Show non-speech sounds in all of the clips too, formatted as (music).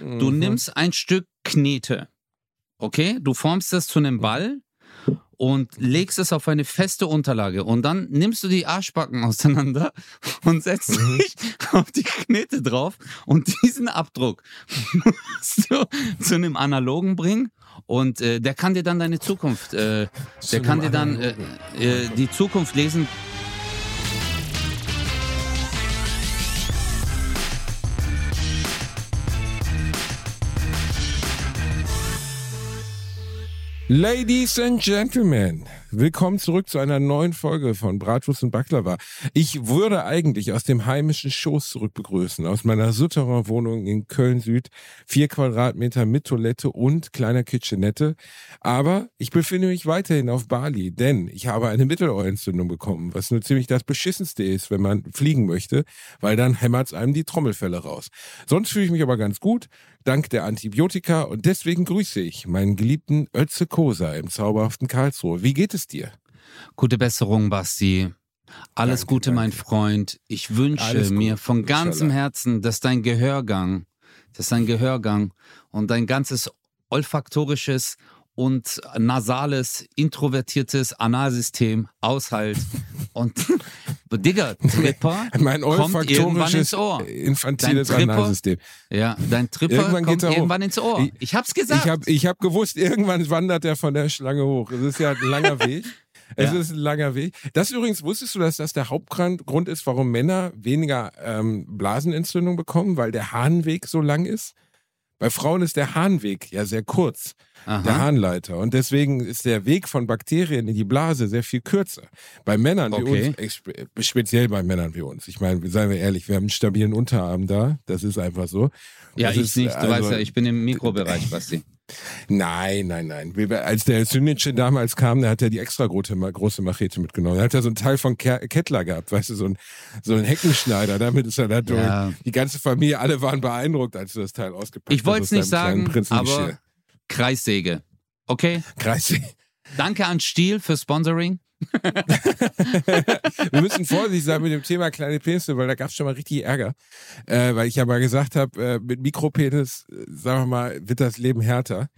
Du Mhm. nimmst ein Stück Knete, okay? Du formst das zu einem Ball und legst es auf eine feste Unterlage und dann nimmst du die Arschbacken (laughs) auseinander und setzt Mhm. dich auf die Knete drauf und diesen Abdruck musst du zu einem analogen bringen und äh, der kann dir dann deine Zukunft, äh, der kann dir dann äh, äh, die Zukunft lesen. Ladies and Gentlemen, willkommen zurück zu einer neuen Folge von Bratwurst und Baklava. Ich würde eigentlich aus dem heimischen Schoß zurück begrüßen, aus meiner Souterrain Wohnung in Köln-Süd, vier Quadratmeter mit Toilette und kleiner Kitchenette. Aber ich befinde mich weiterhin auf Bali, denn ich habe eine Mittelohrentzündung bekommen, was nur ziemlich das Beschissenste ist, wenn man fliegen möchte, weil dann hämmert's einem die Trommelfälle raus. Sonst fühle ich mich aber ganz gut, dank der Antibiotika und deswegen grüße ich meinen geliebten Ötze Kosa im zauberhaften Karlsruhe. Wie geht es dir? Gute Besserung, Basti. Alles Danke, Gute, mein danke. Freund. Ich wünsche mir von ganzem. Herzen, dass dein Gehörgang, dass dein Gehörgang und dein ganzes olfaktorisches und nasales, introvertiertes Analsystem aushält. Und (laughs) Digga, Tripper (laughs) Mein kommt irgendwann ins Ohr. infantiles Dein Tripper- Analsystem. Ja, dein Tripper Irgendwann kommt er hoch. irgendwann ins Ohr. Ich- Ich hab's gesagt. Ich habe ich hab gewusst, irgendwann wandert er von der Schlange hoch. Es ist ja ein langer (laughs) Weg. Es Ja. ist ein langer Weg. Das übrigens, wusstest du, dass das der Hauptgrund Grund ist, warum Männer weniger ähm, Blasenentzündung bekommen, weil der Harnweg so lang ist? Bei Frauen ist der Harnweg ja sehr kurz, der Aha. Harnleiter. Und deswegen ist der Weg von Bakterien in die Blase sehr viel kürzer. Bei Männern wie Okay. uns, expe- speziell bei Männern wie uns. Ich meine, seien wir ehrlich, wir haben einen stabilen Unterarm da. Das ist einfach so. Ja, Das ich ist, nicht. Du also- weißt ja, ich bin im Mikrobereich, Basti. Nein, nein, nein. Wir- Als der Sünnitsche damals kam, der hat ja die extra große, große Machete mitgenommen. Er hat ja so ein Teil von Ke- Kettler gehabt, weißt du, so ein, so ein Heckenschneider. Damit ist er da durch. Ja. Die ganze Familie, alle waren beeindruckt, als du das Teil ausgepackt Ich wollte es hast. nicht sagen, aber Kreissäge. Okay? Kreis. Danke an Stiel für Sponsoring. (laughs) Wir müssen vorsichtig sein mit dem Thema kleine Penisse, weil da gab es schon mal richtig Ärger. Äh, weil ich ja mal gesagt habe, äh, mit Mikropenis, äh, sagen wir mal, wird das Leben härter.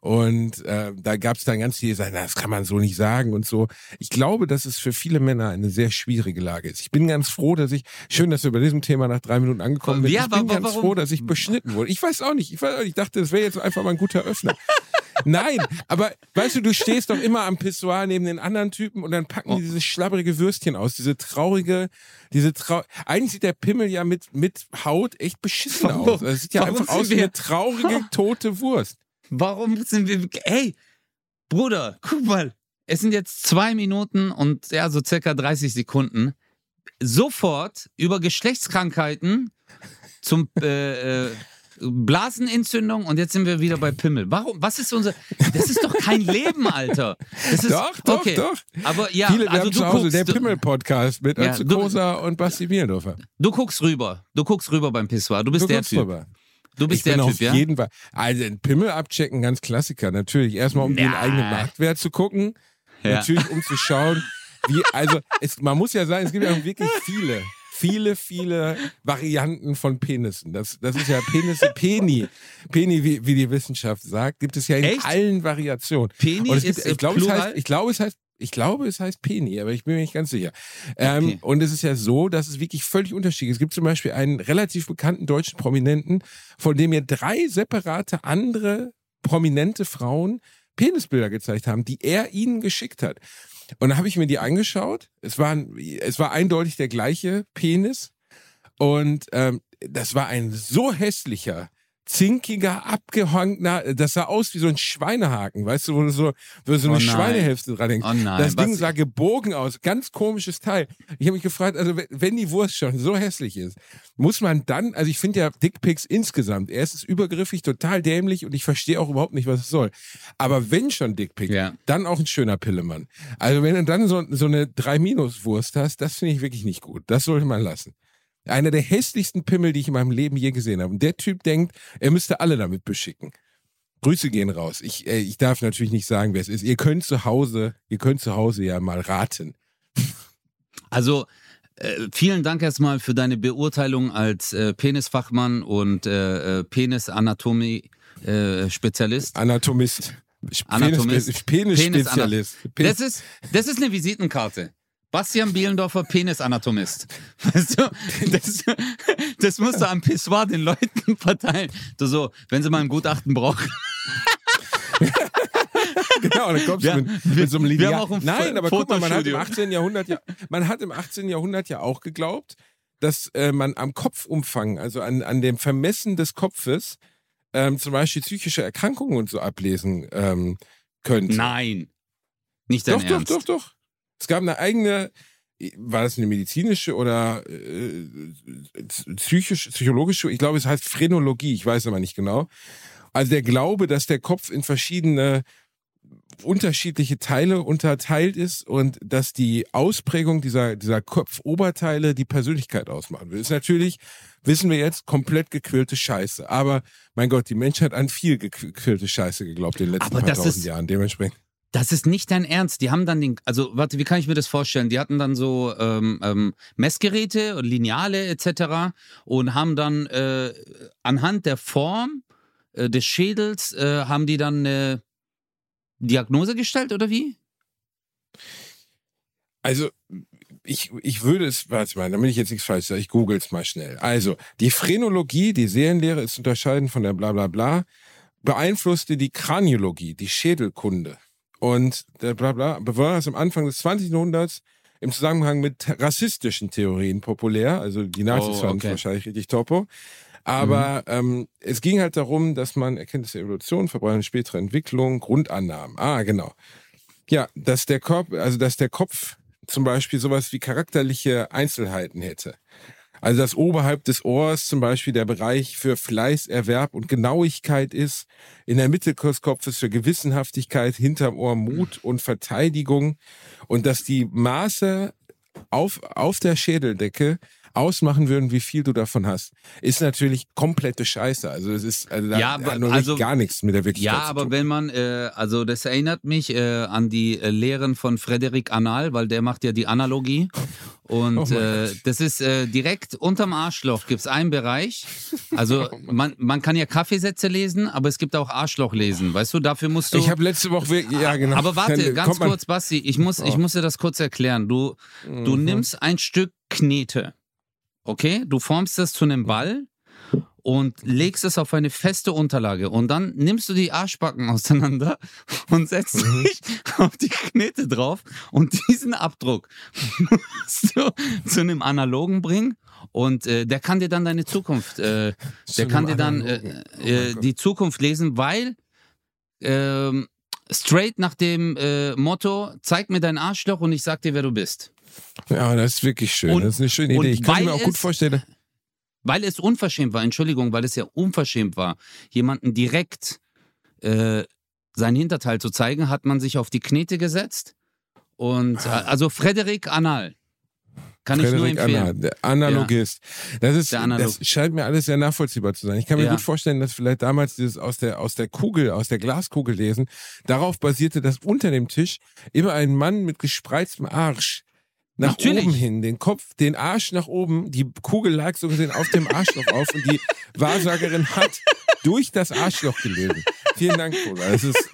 Und äh, da gab es dann ganz viele, die sagen, na, das kann man so nicht sagen und so. Ich glaube, dass es für viele Männer eine sehr schwierige Lage ist. Ich bin ganz froh, dass ich, schön, dass wir bei diesem Thema nach drei Minuten angekommen sind. Ja, ich bin ganz warum? froh, dass ich beschnitten wurde. Ich weiß auch nicht. Ich, weiß auch nicht. ich dachte, das wäre jetzt einfach mal ein guter Öffner. (laughs) Nein, aber weißt du, du stehst doch immer am Pissoir neben den anderen Typen und dann packen Oh. die dieses schlabbrige Würstchen aus, diese traurige, diese trau Eigentlich sieht der Pimmel ja mit, mit Haut echt beschissen aus. Es sieht ja Warum einfach aus wie eine traurige, (laughs) tote Wurst. Warum sind wir. Ey, Bruder, guck mal. Es sind jetzt zwei Minuten und ja, so circa 30 Sekunden. Sofort über Geschlechtskrankheiten zum äh, äh, Blasenentzündung und jetzt sind wir wieder bei Pimmel. Warum? Was ist unser. Das ist doch kein Leben, Alter. Das ist, Doch, doch, okay. doch. Aber ja, Viele, also du guckst, der Pimmel-Podcast mit Ja, Ötze du- Kosa und Basti Bierdorfer. du guckst rüber. Du guckst rüber beim Pissoir. Du bist Du der Typ. drüber. Du bist ich bin der auf Typ, ja? jeden Fall. Also ein Pimmel abchecken, ganz Klassiker. Natürlich erstmal, um den Nein. eigenen Marktwert zu gucken. Ja. Natürlich, um zu schauen, (laughs) wie, also es, man muss ja sagen, es gibt ja wirklich viele, viele, viele Varianten von Penissen. Das, das ist ja Penisse, Peni. Peni, wie, wie die Wissenschaft sagt, gibt es ja in Echt? allen Variationen. Peni gibt, ist äh, ich glaube, es heißt, ich glaube, es heißt, ich glaube, es heißt Peni, aber ich bin mir nicht ganz sicher. Ähm, Okay. Und es ist ja so, dass es wirklich völlig unterschiedlich ist. Es gibt zum Beispiel einen relativ bekannten deutschen Prominenten, von dem mir drei separate andere prominente Frauen Penisbilder gezeigt haben, die er ihnen geschickt hat. Und da habe ich mir die angeschaut. Es war, es war eindeutig der gleiche Penis. Und ähm, das war ein so hässlicher, zinkiger, abgehangener, das sah aus wie so ein Schweinehaken, weißt du, wo du so, wo so Oh eine nein. Schweinehälfte dran hängst. Oh nein, das Ding was- sah gebogen aus, ganz komisches Teil. Ich habe mich gefragt, also wenn- wenn die Wurst schon so hässlich ist, muss man dann, also ich finde ja Dickpics insgesamt, erstens übergriffig, total dämlich und ich verstehe auch überhaupt nicht, was es soll. Aber wenn schon Dickpic, Ja. dann auch ein schöner Pillemann. Also wenn du dann so, so eine 3-Minus-Wurst hast, das finde ich wirklich nicht gut. Das sollte man lassen. Einer der hässlichsten Pimmel, die ich in meinem Leben je gesehen habe. Und der Typ denkt, er müsste alle damit beschicken. Grüße gehen raus. Ich, äh, ich darf natürlich nicht sagen, wer es ist. Ihr könnt zu Hause, ihr könnt zu Hause ja mal raten. (laughs) Also, Äh, vielen Dank erstmal für deine Beurteilung als äh, Penisfachmann und äh, äh Penis-Anatomie-Spezialist. Anatomist. Anatomist. Penis-Spezialist. Penis das, ist, das ist eine Visitenkarte. Bastian Bielendorfer, Penisanatomist. Weißt du, das, das musst du am Pissoir den Leuten verteilen. Du so, wenn sie mal ein Gutachten brauchen. (laughs) genau, dann kommst wir, du mit, mit so einem Lineal. Nein, aber guck mal, man hat im 18. Jahrhundert ja, man hat im 18. Jahrhundert ja auch geglaubt, dass äh, man am Kopfumfang, also an, an dem Vermessen des Kopfes, ähm, zum Beispiel psychische Erkrankungen und so ablesen ähm, könnte. Nein. Nicht dein doch, Ernst. Doch, doch, doch. Es gab eine eigene, war das eine medizinische oder äh, psychisch, psychologische, ich glaube, es heißt Phrenologie, ich weiß aber nicht genau. Also der Glaube, dass der Kopf in verschiedene unterschiedliche Teile unterteilt ist und dass die Ausprägung dieser, dieser Kopfoberteile die Persönlichkeit ausmachen will. Ist natürlich, wissen wir jetzt, komplett gequirlte Scheiße. Aber mein Gott, die Menschheit hat an viel gequirlte Scheiße geglaubt in den letzten paar tausend Jahren. Dementsprechend. Das ist nicht dein Ernst. Die haben dann den, also warte, wie kann ich mir das vorstellen? Die hatten dann so ähm, ähm, Messgeräte, Lineale etc. und haben dann äh, anhand der Form äh, des Schädels äh, haben die dann eine Diagnose gestellt oder wie? Also ich, ich würde es, warte mal, damit ich jetzt nichts falsch sage, ich google es mal schnell. Also, die Phrenologie, die Seelenlehre ist unterscheiden von der bla bla bla, beeinflusste die Kraniologie, die Schädelkunde. Und der Blabla besonders am Anfang des 20. Jahrhunderts im Zusammenhang mit rassistischen Theorien populär. Also die Nazis oh, waren wahrscheinlich richtig topo. Aber mhm. ähm, es ging halt darum, dass man Erkenntnisse der Evolution, Verbreitung spätere Entwicklung, Grundannahmen. Ah, genau. Ja, dass der Kopf, also dass der Kopf zum Beispiel sowas wie charakterliche Einzelheiten hätte. Also dass oberhalb des Ohrs zum Beispiel der Bereich für Fleißerwerb und Genauigkeit ist, in der Mitte des Kopfes für Gewissenhaftigkeit, hinterm Ohr Mut und Verteidigung und dass die Maße auf, auf der Schädeldecke ausmachen würden, wie viel du davon hast, ist natürlich komplette Scheiße. Also es ist also ja, da, da also, gar nichts mit der Wirklichkeit. Ja, aber wenn man, äh, also das erinnert mich äh, an die äh, Lehren von Frederik Anal, weil der macht ja die Analogie. (laughs) Und oh äh, das ist äh, direkt unterm Arschloch gibt es einen Bereich. Also (laughs) oh man, man kann ja Kaffeesätze lesen, aber es gibt auch Arschloch lesen. Weißt du, dafür musst du. Ich habe letzte Woche, ja genau. Aber warte, ganz kurz, Basti, ich muss, ich oh. muss dir das kurz erklären. Du, du mhm. nimmst ein Stück Knete Okay, du formst es zu einem Ball und legst es auf eine feste Unterlage und dann nimmst du die Arschbacken (laughs) auseinander und setzt mhm. dich auf die Knete drauf und diesen Abdruck musst du zu einem analogen bringen und äh, der kann dir dann deine Zukunft, äh, der kann dir dann äh, oh äh die Zukunft lesen, weil ähm, straight nach dem äh, Motto, zeig mir dein Arschloch und ich sag dir, wer du bist. Ja, das ist wirklich schön. Und, das ist eine schöne Idee. Ich kann mir auch gut vorstellen. Weil es unverschämt war, Entschuldigung, weil es ja unverschämt war, jemanden direkt äh, sein Hinterteil zu zeigen, hat man sich auf die Knete gesetzt. Und äh, also Frederik Anal. Kann Frederik ich nur empfehlen. Anna, der Analogist. Ja. Das, ist, Analog. das scheint mir alles sehr nachvollziehbar zu sein. Ich kann mir ja. gut vorstellen, dass vielleicht damals dieses aus der, aus der Kugel, aus der Glaskugel lesen, darauf basierte, dass unter dem Tisch immer ein Mann mit gespreiztem Arsch nach Natürlich. oben hin, den Kopf, den Arsch nach oben, die Kugel lag so gesehen auf dem Arschloch auf und die Wahrsagerin hat durch das Arschloch gelesen. Vielen Dank, Bruder. Das ist,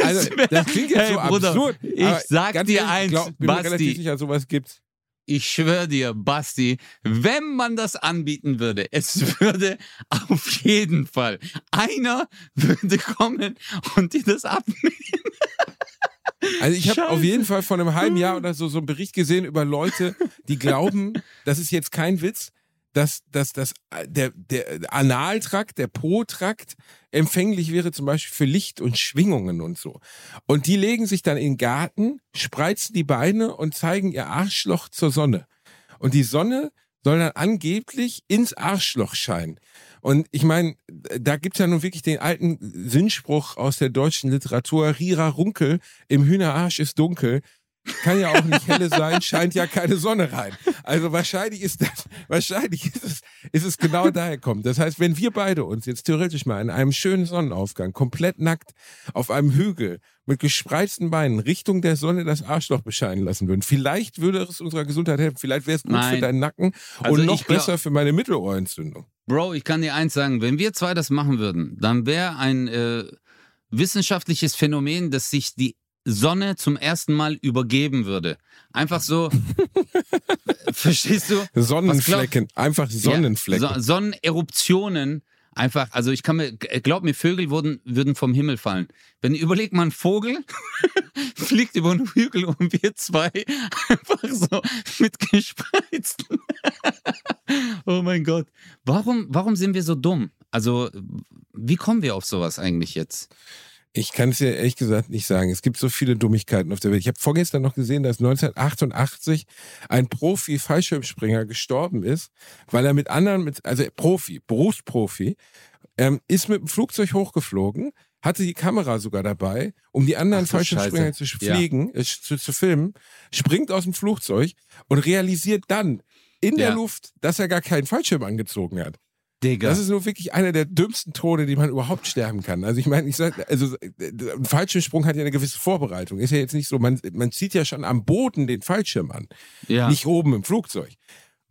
also, das klingt jetzt hey, so Bruder, absurd. Ich sag dir ehrlich, eins, glaub, bin Basti. Mir relativ sicher, sowas gibt's. Ich schwöre dir, Basti, wenn man das anbieten würde, es würde auf jeden Fall einer würde kommen und dir das abnehmen. Also ich habe auf jeden Fall vor einem halben Jahr oder so so einen Bericht gesehen über Leute, die glauben, (laughs) das ist jetzt kein Witz, dass, dass, dass der, der Analtrakt, der Po-Trakt empfänglich wäre zum Beispiel für Licht und Schwingungen und so. Und die legen sich dann in den Garten, spreizen die Beine und zeigen ihr Arschloch zur Sonne. Und die Sonne soll dann angeblich ins Arschloch scheinen. Und ich meine, da gibt's ja nun wirklich den alten Sinnspruch aus der deutschen Literatur, Rira Runkel, im Hühnerarsch ist dunkel. kann ja auch nicht helle sein, (laughs) scheint ja keine Sonne rein. Also wahrscheinlich ist das, wahrscheinlich ist es, ist es genau daher kommt. Das heißt, wenn wir beide uns jetzt theoretisch mal in einem schönen Sonnenaufgang komplett nackt auf einem Hügel mit gespreizten Beinen Richtung der Sonne das Arschloch bescheinen lassen würden, vielleicht würde es unserer Gesundheit helfen. Vielleicht wäre es gut Nein. für deinen Nacken Also und noch glaub- besser für meine Mittelohrentzündung. Bro, ich kann dir eins sagen, wenn wir zwei das machen würden, dann wäre ein äh, wissenschaftliches Phänomen, dass sich die Sonne zum ersten Mal übergeben würde. Einfach so, (laughs) verstehst du? Sonnenflecken, einfach Sonnenflecken. Ja, so, Sonneneruptionen. Einfach, also ich kann mir, glaub mir, Vögel würden, würden vom Himmel fallen. Wenn überleg mal, ein Vogel (laughs) (laughs) fliegt über einen Hügel und wir zwei einfach so mit gespreizten. (laughs) oh mein Gott. Warum, warum sind wir so dumm? Also, wie kommen wir auf sowas eigentlich jetzt? Ich kann es dir ehrlich gesagt nicht sagen. Es gibt so viele Dummigkeiten auf der Welt. Ich habe vorgestern noch gesehen, dass 1988 ein Profi-Fallschirmspringer gestorben ist, weil er mit anderen, mit, also Profi, Berufsprofi, ähm, ist mit dem Flugzeug hochgeflogen, hatte die Kamera sogar dabei, um die anderen Ach Fallschirmspringer zu Scheiße. Ja. äh, zu, zu filmen, springt aus dem Flugzeug und realisiert dann in der Ja. Luft, dass er gar keinen Fallschirm angezogen hat. Digga. Das ist nur wirklich einer der dümmsten Tode, die man überhaupt sterben kann. Also ich meine, ich sag, also ein Fallschirmsprung hat ja eine gewisse Vorbereitung. Ist ja jetzt nicht so, man, man zieht ja schon am Boden den Fallschirm an, ja, nicht oben im Flugzeug.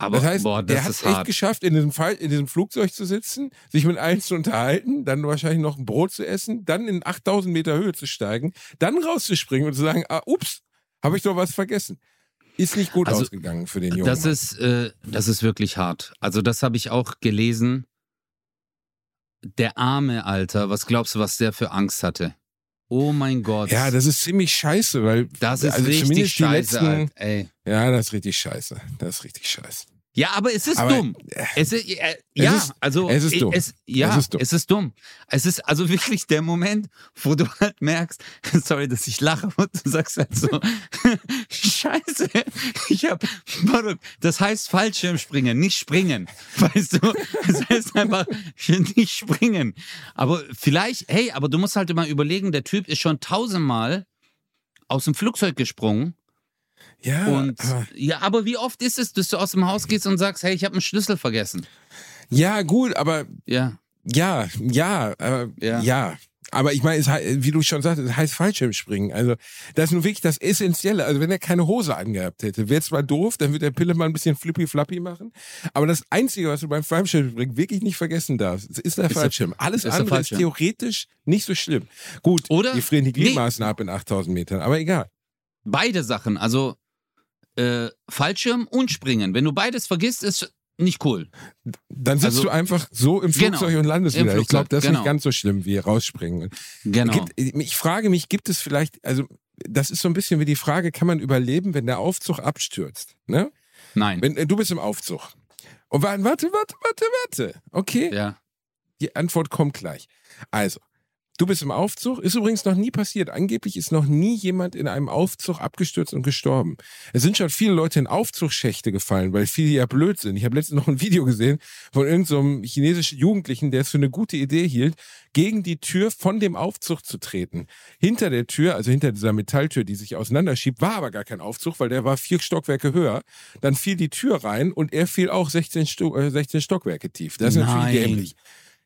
Aber Das heißt, boah, der das hat ist echt geschafft, in diesem, Fall, in diesem Flugzeug zu sitzen, sich mit allen zu unterhalten, dann wahrscheinlich noch ein Brot zu essen, dann in 8000 Meter Höhe zu steigen, dann rauszuspringen und zu sagen, ah, ups, habe ich doch was vergessen. Ist nicht gut Also, ausgegangen für den Jungen. Das ist, äh, das ist wirklich hart. Also das habe ich auch gelesen. Der arme Alter, was glaubst du, was der für Angst hatte? Oh mein Gott. ja, das ist ziemlich scheiße, weil das ist also richtig zumindest die scheiße, letzten- Alter, ey. ja, das ist richtig scheiße. Das ist richtig scheiße. Ja, aber es ist Aber, dumm. Es ist, äh, ja, ist- also es ist dumm. Es, ja, Es ist dumm. es ist dumm. Es ist also (laughs) wirklich der Moment, wo du halt merkst, (laughs) sorry, dass ich lache, (laughs) und du sagst halt so, Scheiße, ich hab, das heißt Fallschirmspringen, nicht springen, weißt du? Das heißt einfach nicht springen. Aber vielleicht, hey, aber du musst halt immer überlegen, der Typ ist schon tausendmal aus dem Flugzeug gesprungen Ja, und aber- ja, aber wie oft ist es, dass du aus dem Haus gehst und sagst, hey, ich habe einen Schlüssel vergessen? ja, gut, aber Ja. ja, ja, äh, Ja. ja. Aber ich meine, es wie du schon sagst, es heißt Fallschirmspringen. Also, das ist nun wirklich das Essentielle. Also, wenn er keine Hose angehabt hätte, wäre zwar doof, dann wird der Pille mal ein bisschen flippy-flappy machen. Aber das Einzige, was du beim Fallschirmspringen wirklich nicht vergessen darfst, ist der Fallschirm. Alles ist der andere Fallschirm. ist theoretisch nicht so schlimm. Gut, Oder- die frieren die Nee. Gliedmaßen ab in 8000 Metern, aber egal. Beide Sachen, also äh, Fallschirm und Springen. Wenn du beides vergisst, ist nicht cool. Dann sitzt Also- du einfach so im Genau, Flugzeug und landest wieder. Ich glaube, das ist genau. nicht ganz so schlimm wie rausspringen. Genau. Gibt, ich frage mich, gibt es vielleicht, also das ist so ein bisschen wie die Frage, kann man überleben, wenn der Aufzug abstürzt? Ne? Nein. Wenn, äh, du bist im Aufzug. Und warte, warte, warte, warte, warte. Okay, ja. die Antwort kommt gleich. Also, du bist im Aufzug, ist übrigens noch nie passiert. Angeblich ist noch nie jemand in einem Aufzug abgestürzt und gestorben. Es sind schon viele Leute in Aufzugschächte gefallen, weil viele ja blöd sind. Ich habe letztens noch ein Video gesehen von irgendeinem chinesischen Jugendlichen, der es für eine gute Idee hielt, gegen die Tür von dem Aufzug zu treten. Hinter der Tür, also hinter dieser Metalltür, die sich auseinanderschiebt, war aber gar kein Aufzug, weil der war vier Stockwerke höher. Dann fiel die Tür rein und er fiel auch 16, Sto äh, 16 Stockwerke tief. Das ist Nein. natürlich dämlich.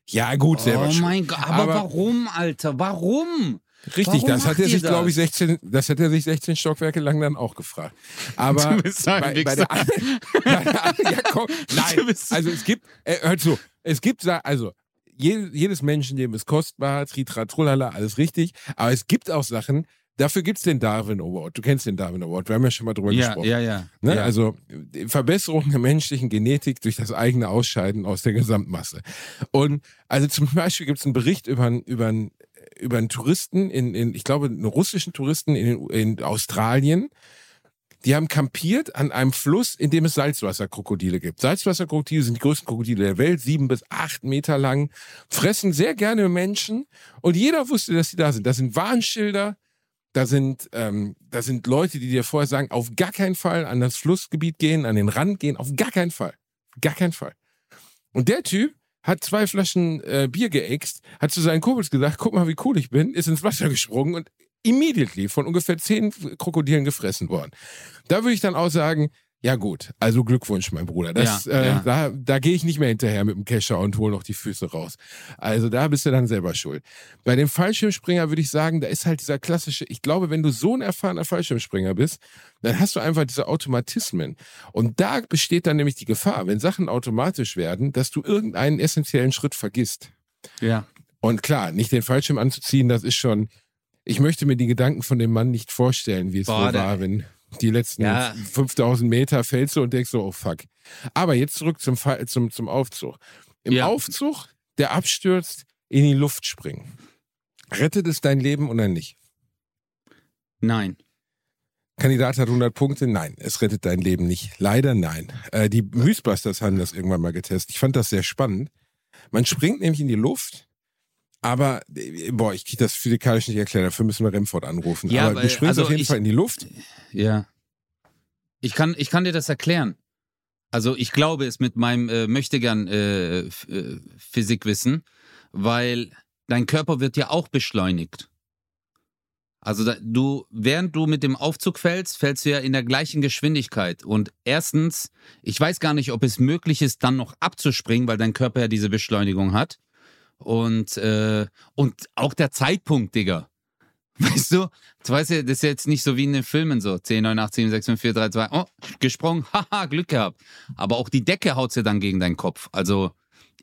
Ja, gut, selber Oh mein Gott, aber, Aber- warum, Alter? Warum? Richtig, Warum das hat er sich, glaube ich, das? 16, das hat er sich 16 Stockwerke lang dann auch gefragt. Aber Du bist ein bei, bei der, (laughs) bei der, ja, komm, nein, also es gibt, äh, hört zu, es gibt, also je, jedes Menschenleben ist kostbar, tritra, trullala, alles richtig, aber es gibt auch Sachen, dafür gibt es den Darwin Award. Du kennst den Darwin Award, wir haben ja schon mal drüber Ja, gesprochen. ja, ja. Ne? ja. Also Verbesserung der menschlichen Genetik durch das eigene Ausscheiden aus der Gesamtmasse. Und also zum Beispiel gibt es einen Bericht über einen, über über einen Touristen, in, in, ich glaube, einen russischen Touristen in, in Australien. Die haben kampiert an einem Fluss, in dem es Salzwasserkrokodile gibt. Salzwasserkrokodile sind die größten Krokodile der Welt, sieben bis acht Meter lang, fressen sehr gerne Menschen und jeder wusste, dass sie da sind. Das sind Warnschilder, da sind, ähm, da sind Leute, die dir vorher sagen, auf gar keinen Fall an das Flussgebiet gehen, an den Rand gehen, auf gar keinen Fall. Gar keinen Fall. Und der Typ hat zwei Flaschen äh, Bier geäxt, hat zu seinen Kumpels gesagt, guck mal, wie cool ich bin, ist ins Wasser gesprungen und immediately von ungefähr zehn Krokodilen gefressen worden. Da würde ich dann auch sagen, ja gut, also Glückwunsch, mein Bruder. Das, Ja, äh, ja. Da, da gehe ich nicht mehr hinterher mit dem Kescher und hole noch die Füße raus. Also da bist du dann selber schuld. Bei dem Fallschirmspringer würde ich sagen, da ist halt dieser klassische, ich glaube, wenn du so ein erfahrener Fallschirmspringer bist, dann hast du einfach diese Automatismen. Und da besteht dann nämlich die Gefahr, wenn Sachen automatisch werden, dass du irgendeinen essentiellen Schritt vergisst. Ja. Und klar, nicht den Fallschirm anzuziehen, das ist schon. Ich möchte mir die Gedanken von dem Mann nicht vorstellen, wie es Boah, wohl war, wenn die letzten Ja. 5000 Meter fällst du und denkst so, oh fuck. Aber jetzt zurück zum, Fall, zum, zum Aufzug. Im Ja. Aufzug, der abstürzt, in die Luft springen. Rettet es dein Leben oder nicht? Nein. Kandidat hat 100 Punkte. Nein, es rettet dein Leben nicht. Leider nein. Äh, die Mythbusters haben das irgendwann mal getestet. Ich fand das sehr spannend. Man springt nämlich in die Luft, aber, äh, boah, ich kriege das physikalisch nicht erklärt. Dafür müssen wir Remford anrufen. Ja, aber weil- du springst also auf jeden ich- Fall in die Luft. Ja. Ich kann, ich kann dir das erklären. Also ich glaube es mit meinem äh, Möchtegern äh, äh, Physikwissen, weil dein Körper wird ja auch beschleunigt. Also da, du, während du mit dem Aufzug fällst, fällst du ja in der gleichen Geschwindigkeit. Und erstens, ich weiß gar nicht, ob es möglich ist, dann noch abzuspringen, weil dein Körper ja diese Beschleunigung hat. Und, äh, und auch der Zeitpunkt, Digga. (laughs) Weißt du, das, weißt du, das ist jetzt nicht so wie in den Filmen so. 10, 9, 8, 7, 6, 5, 4, 3, 2, oh, gesprungen, (laughs) haha, Glück gehabt. Aber auch die Decke haut sie dann gegen deinen Kopf. Also,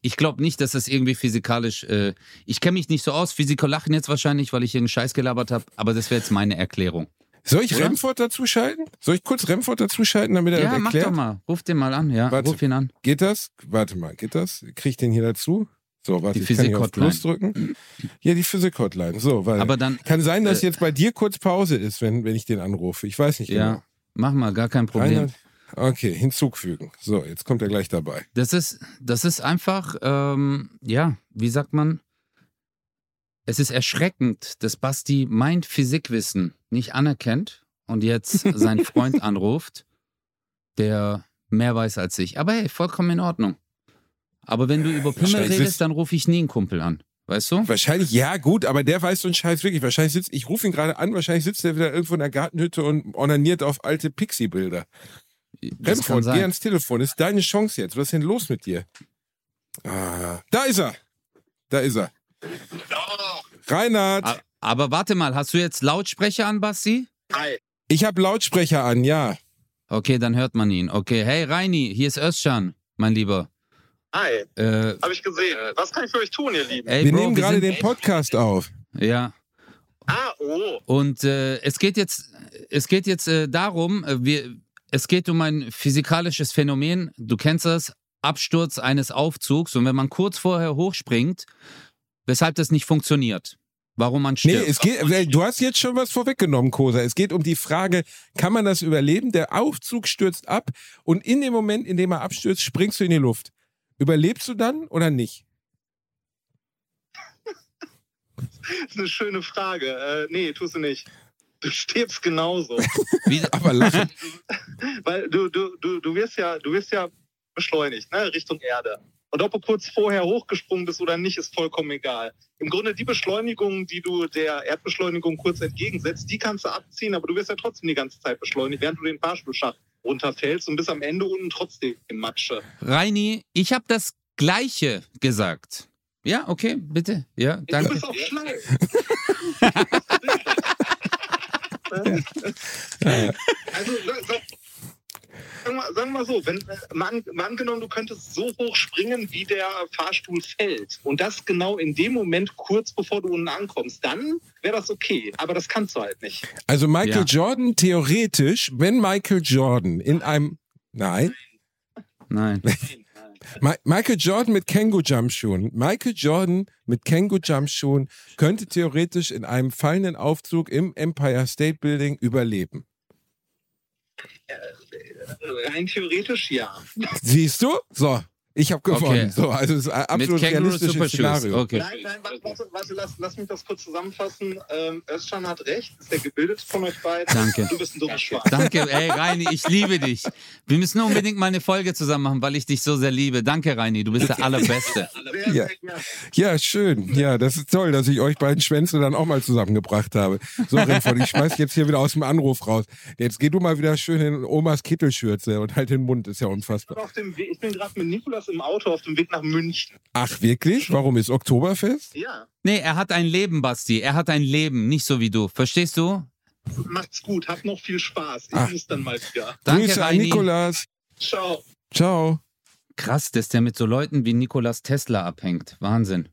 ich glaube nicht, dass das irgendwie physikalisch, äh, ich kenne mich nicht so aus. Physiker lachen jetzt wahrscheinlich, weil ich irgendeinen Scheiß gelabert habe, aber das wäre jetzt meine Erklärung. Soll ich Oder? Remford dazuschalten? Soll ich kurz Remford dazuschalten, damit er ja, das mach erklärt? doch mal. Ruf den mal an, ja. Warte. Ruf ihn an. Geht das? Warte mal, geht das? Krieg ich den hier dazu? So, warte, Die Physik-Hotline. Plus drücken. Ja, die Physik-Hotline. So, weil Aber dann, kann sein, dass äh, jetzt bei dir kurz Pause ist, wenn, wenn ich den anrufe. Ich weiß nicht genau. ja, mach mal, gar kein Problem. Reinhard? Okay, hinzufügen. So, jetzt kommt er gleich dabei. Das ist, das ist einfach, ähm, ja, wie sagt man? Es ist erschreckend, dass Basti mein Physikwissen nicht anerkennt und jetzt (laughs) seinen Freund anruft, der mehr weiß als ich. Aber hey, vollkommen in Ordnung. Aber wenn du über Pimmel redest, dann rufe ich nie einen Kumpel an. Weißt du? Wahrscheinlich, ja, gut, aber der weiß so einen Scheiß wirklich. Wahrscheinlich sitzt, ich rufe ihn gerade an, wahrscheinlich sitzt er wieder irgendwo in der Gartenhütte und onaniert auf alte Pixie-Bilder. Remford, geh ans Telefon. Ist deine Chance jetzt. Was ist denn los mit dir? Ah, da ist er. Da ist er. Reinhard, A- Aber warte mal, hast du jetzt Lautsprecher an, Basti? Hi. ich habe Lautsprecher an, ja. Okay, dann hört man ihn. Okay, hey Reini, hier ist Özcan, mein Lieber. Hi. Äh, Habe ich gesehen. Was kann ich für euch tun, ihr Lieben? ey, Wir Bro, nehmen gerade den Podcast auf. Ja, Ah, oh. Und äh, es geht jetzt, es geht jetzt äh, darum, äh, wir, es geht um ein physikalisches Phänomen. Du kennst das, Absturz eines Aufzugs. Und wenn man kurz vorher hochspringt, weshalb das nicht funktioniert, warum man Nee, stirbt. es geht, weil du hast jetzt schon was vorweggenommen, Kosa. Es geht um die Frage, kann man das überleben? Der Aufzug stürzt ab und in dem Moment, in dem er abstürzt, springst du in die Luft. Überlebst du dann oder nicht? Das ist eine schöne Frage. Äh, nee, tust du nicht. Du stirbst genauso. (laughs) Wie, Aber lachen. Weil du, du, du, du wirst ja, du wirst ja beschleunigt, ne? Richtung Erde. Und ob du kurz vorher hochgesprungen bist oder nicht, ist vollkommen egal. Im Grunde die Beschleunigung, die du der Erdbeschleunigung kurz entgegensetzt, die kannst du abziehen, aber du wirst ja trotzdem die ganze Zeit beschleunigt, während du den Fahrstuhlschacht runterfällst und bist am Ende unten trotzdem in Matsche. Reini, ich habe das Gleiche gesagt. Ja, okay, bitte. Ja, Du danke. bist auch schlecht. (laughs) also, sa- sa- sagen wir, wir so, wenn, äh, mal, an- mal angenommen, du könntest so hoch springen, wie der Fahrstuhl fällt und das genau in dem Moment, kurz bevor du unten ankommst, dann wäre das okay. Aber das kannst du halt nicht. Also Michael Ja. Jordan theoretisch, wenn Michael Jordan in einem Nein, Nein. (laughs) Ma Michael Jordan mit Kangoo Jumpschuhen. Michael Jordan mit Kangoo Jumpschuhen könnte theoretisch in einem fallenden Aufzug im Empire State Building überleben. Rein theoretisch ja. Siehst du? So, Ich habe gewonnen. Okay. So, also es ist ein absolut realistisches. Szenario. Okay. Nein, nein, warte, warte, warte lass, lass mich das kurz zusammenfassen. Ähm, Özcan hat recht, ist der gebildete von euch beiden. Danke. Du bist ein dummes Schwein. Danke, ey, Reini, ich liebe dich. Wir müssen unbedingt mal eine Folge zusammen machen, weil ich dich so sehr liebe. Danke, Reini, du bist der Allerbeste. (laughs) Ja. Ja, schön. Ja, das ist toll, dass ich euch beiden Schwänze dann auch mal zusammengebracht habe. So, Renford, ich schmeiß jetzt hier wieder aus dem Anruf raus. Jetzt geh du mal wieder schön in Omas Kittelschürze und halt den Mund, ist ja Ich bin, unfassbar. ich bin gerade mit Nikolas im Auto auf dem Weg nach München. Ach, wirklich? Warum ist Oktoberfest? Ja, Nee, er hat ein Leben, Basti. Er hat ein Leben, nicht so wie du. Verstehst du? macht's gut, habt noch viel Spaß. Ich Ach. muss dann mal wieder. Danke, Grüße an Reini. Nikolas. Ciao. Ciao. Krass, dass der mit so Leuten wie Nikolas Tesla abhängt. Wahnsinn.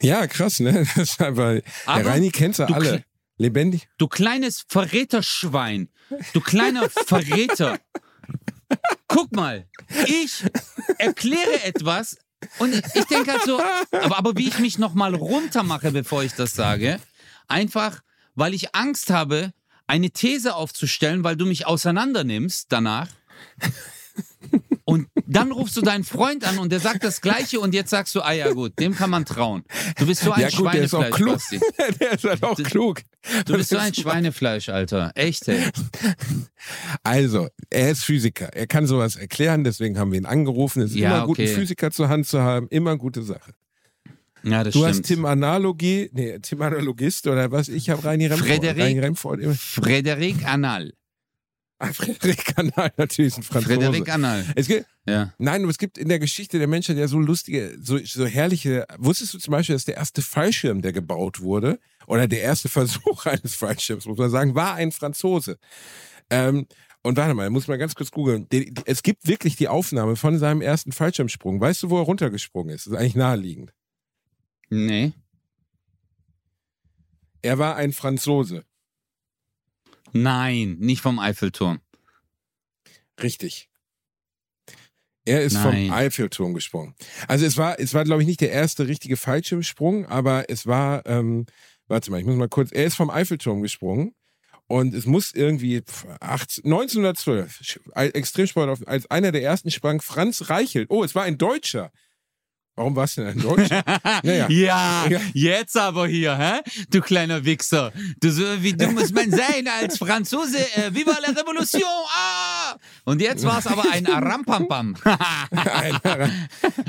Ja, krass, ne? (laughs) Das ist einfach, der Aber Reini kennt sie du alle. Lebendig. Du kleines Verräterschwein. Du kleiner (laughs) Verräter. Guck mal, ich erkläre etwas und ich denke halt so, aber, aber wie ich mich nochmal runtermache, bevor ich das sage, einfach, weil ich Angst habe, eine These aufzustellen, weil du mich auseinandernimmst danach. Und dann rufst du deinen Freund an und der sagt das Gleiche und jetzt sagst du, ah ja gut, dem kann man trauen. Du bist so ein Ja, gut, der ist auch Schweinefleisch, klug. Basti. (laughs) der ist halt auch Das- klug. Du bist so ein Schweinefleisch, Alter. Echt, ey. Also, er ist Physiker. Er kann sowas erklären, deswegen haben wir ihn angerufen. Es ist Ja, immer gut, einen. Physiker zur Hand zu haben. Immer gute Sache. Ja, das Du stimmt. hast Tim Analogie, nee, Tim Analogist oder was? Ich habe Reini Remford. Frederik. Reini Remford. immer- Frederik Anal. Frederik Anal, (laughs) natürlich ein Franzose. Frederik Anal. Es gibt, Ja. nein, aber es gibt in der Geschichte der Menschheit ja so lustige, so, so herrliche. Wusstest du zum Beispiel, dass der erste Fallschirm, der gebaut wurde, oder der erste Versuch (laughs) eines Fallschirms, muss man sagen, war ein Franzose. Ähm, und warte mal, muss mal ganz kurz googeln. Es gibt wirklich die Aufnahme von seinem ersten Fallschirmsprung. Weißt du, wo er runtergesprungen ist? Das ist eigentlich naheliegend. Nee. Er war ein Franzose. Nein, nicht vom Eiffelturm. Richtig. Er ist Nein. vom Eiffelturm gesprungen. Also es war, es war, glaube ich, nicht der erste richtige Fallschirmsprung, aber es war, ähm, warte mal, ich muss mal kurz, er ist vom Eiffelturm gesprungen und es muss irgendwie pf, 18, 1912, Sch- als Extremsport, als einer der ersten sprang Franz Reichelt. Oh, es war ein Deutscher. Warum war es denn ein Deutscher? (laughs) Ja, ja. Ja, jetzt aber hier, hä? Du kleiner Wichser. Du wie dumm muss man sein als Franzose? Äh, Viva la Revolution! Ah! Und jetzt war es aber ein Arampampam. (laughs)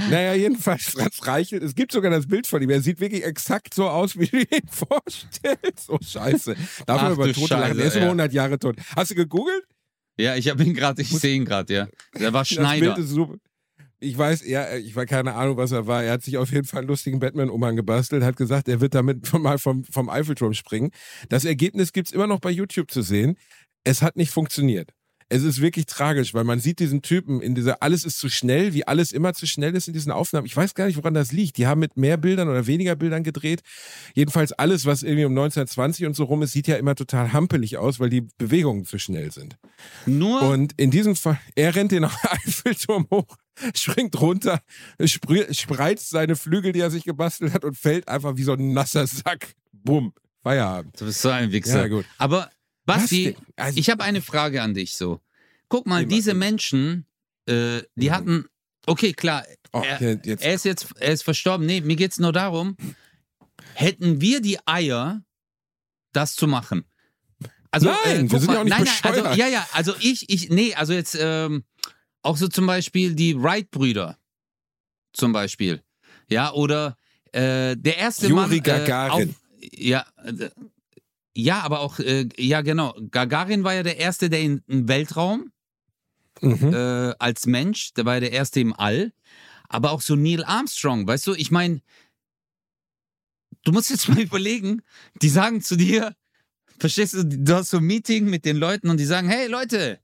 Naja, jedenfalls Franz Reichelt. Es gibt sogar das Bild von ihm. Er sieht wirklich exakt so aus, wie du ihn (laughs) vorstellst. Oh, scheiße. Darf man über du Tote lachen? Der ist über ja. 100 Jahre tot. Hast du gegoogelt? ja, ich habe ihn gerade, ich sehe ihn gerade, ja. Der war Das Schneider. Bild ist super. Ich weiß, ja, ich war keine Ahnung, was er war. Er hat sich auf jeden Fall einen lustigen Batman-Umhang gebastelt, hat gesagt, er wird damit (laughs) mal vom, vom Eiffelturm springen. Das Ergebnis gibt's immer noch bei YouTube zu sehen. Es hat nicht funktioniert. Es ist wirklich tragisch, weil man sieht diesen Typen in dieser, alles ist zu schnell, wie alles immer zu schnell ist in diesen Aufnahmen. Ich weiß gar nicht, woran das liegt. Die haben mit mehr Bildern oder weniger Bildern gedreht. Jedenfalls alles, was irgendwie um 1920 und so rum ist, sieht ja immer total hampelig aus, weil die Bewegungen zu schnell sind. Nur, Und in diesem Fall, er rennt den (laughs) Eiffelturm hoch, (laughs) springt runter, spreizt seine Flügel, die er sich gebastelt hat und fällt einfach wie so ein nasser Sack. Bumm. Feierabend. du bist so ein Wichser. Ja, gut. Aber, Basti? Also- ich habe eine Frage an dich so. Guck mal, diese Menschen, äh, die Mhm. hatten, okay, klar, Oh, er, jetzt. er ist jetzt, er ist verstorben. Nee, mir geht's nur darum, hätten wir die Eier, das zu machen? Also, Nein, wir guck sind mal, ja auch nicht nein, nein, also, ja, ja, also ich, ich, nee, also jetzt ähm, auch so zum Beispiel die Wright-Brüder, zum Beispiel, ja, oder äh, der erste Juri Mann, äh, Gagarin. auf, ja, äh, ja, aber auch, äh, ja, genau, Gagarin war ja der erste, der in den Weltraum Mhm. äh, als Mensch, der war ja der erste im All, aber auch so Neil Armstrong, weißt du, ich meine, du musst jetzt (laughs) mal überlegen, die sagen zu dir, verstehst du, du hast so ein Meeting mit den Leuten und die sagen, hey Leute,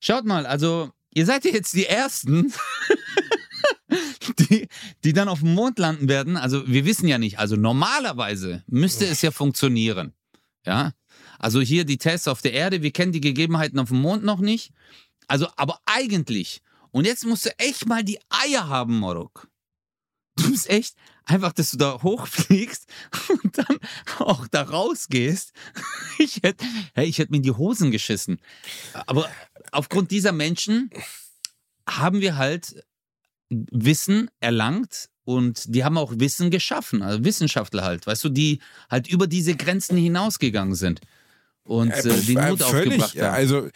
schaut mal, also ihr seid ja jetzt die Ersten, (laughs) die, die dann auf dem Mond landen werden. Also wir wissen ja nicht, also normalerweise müsste es ja funktionieren, ja. Also hier die Tests auf der Erde, wir kennen die Gegebenheiten auf dem Mond noch nicht. Also, aber eigentlich, und jetzt musst du echt mal die Eier haben, Morok. Du musst echt einfach, dass du da hochfliegst (laughs) und dann auch da rausgehst. (laughs) Ich hätte ich hätt mir in die Hosen geschissen. Aber aufgrund dieser Menschen haben wir halt Wissen erlangt und die haben auch Wissen geschaffen, also Wissenschaftler halt, weißt du, die halt über diese Grenzen hinausgegangen sind und äh, den Äh, Mut völlig, aufgebracht haben. Also,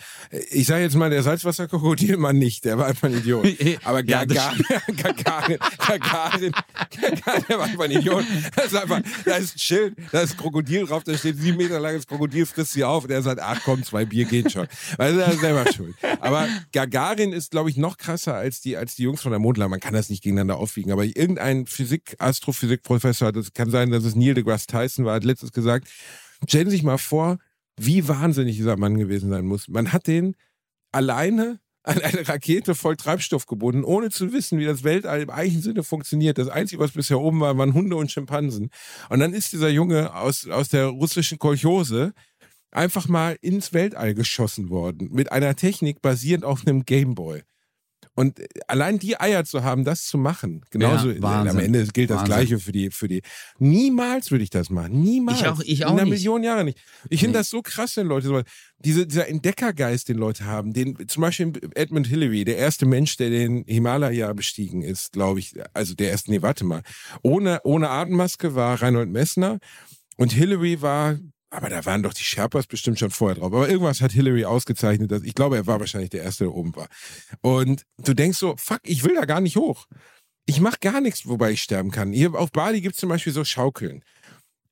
ich sage jetzt mal, der Salzwasserkrokodil mal nicht, der war einfach ein Idiot. (laughs) Aber Gagarin, Gagarin, (laughs) Gagarin, Gagarin, der war einfach ein Idiot. Das ist einfach, da ist ein Schild, da ist ein Krokodil drauf, da steht sieben Meter langes Krokodil, frisst sie auf und er sagt, ach komm, zwei Bier geht schon. Also, er ist selber schuld. Aber Gagarin ist, glaube ich, noch krasser als die, als die Jungs von der Mondlandung. Man kann das nicht gegeneinander aufwiegen, aber irgendein Physik, Astrophysik-Professor, das kann sein, dass es Neil deGrasse Tyson war, hat letztens gesagt, stellen Sie sich mal vor, wie wahnsinnig dieser Mann gewesen sein muss. Man hat den alleine an eine Rakete voll Treibstoff gebunden, ohne zu wissen, wie das Weltall im eigentlichen Sinne funktioniert. Das Einzige, was bisher oben war, waren Hunde und Schimpansen. Und dann ist dieser Junge aus, aus der russischen Kolchose einfach mal ins Weltall geschossen worden. Mit einer Technik basierend auf einem Gameboy. Und äh, allein die Eier zu haben, das zu machen, genauso Ja, Wahnsinn. am Ende gilt das Wahnsinn. Gleiche für die, für die. Niemals würde ich das machen. Niemals. Ich auch- ich auch In einer nicht. Million Jahre nicht. Ich finde Nee. das so krass, wenn Leute so, diese, dieser Entdeckergeist, den Leute haben, den, zum Beispiel Edmund Hillary, der erste Mensch, der den Himalaya bestiegen ist, glaube ich, also der erste, nee, warte mal. Ohne, ohne Atemmaske war Reinhold Messner und Hillary war, aber da waren doch die Sherpas bestimmt schon vorher drauf. Aber irgendwas hat Hillary ausgezeichnet. Dass, ich glaube, er war wahrscheinlich der Erste, der oben war. Und du denkst so, fuck, ich will da gar nicht hoch. Ich mache gar nichts, wobei ich sterben kann. Hier auf Bali gibt es zum Beispiel so Schaukeln.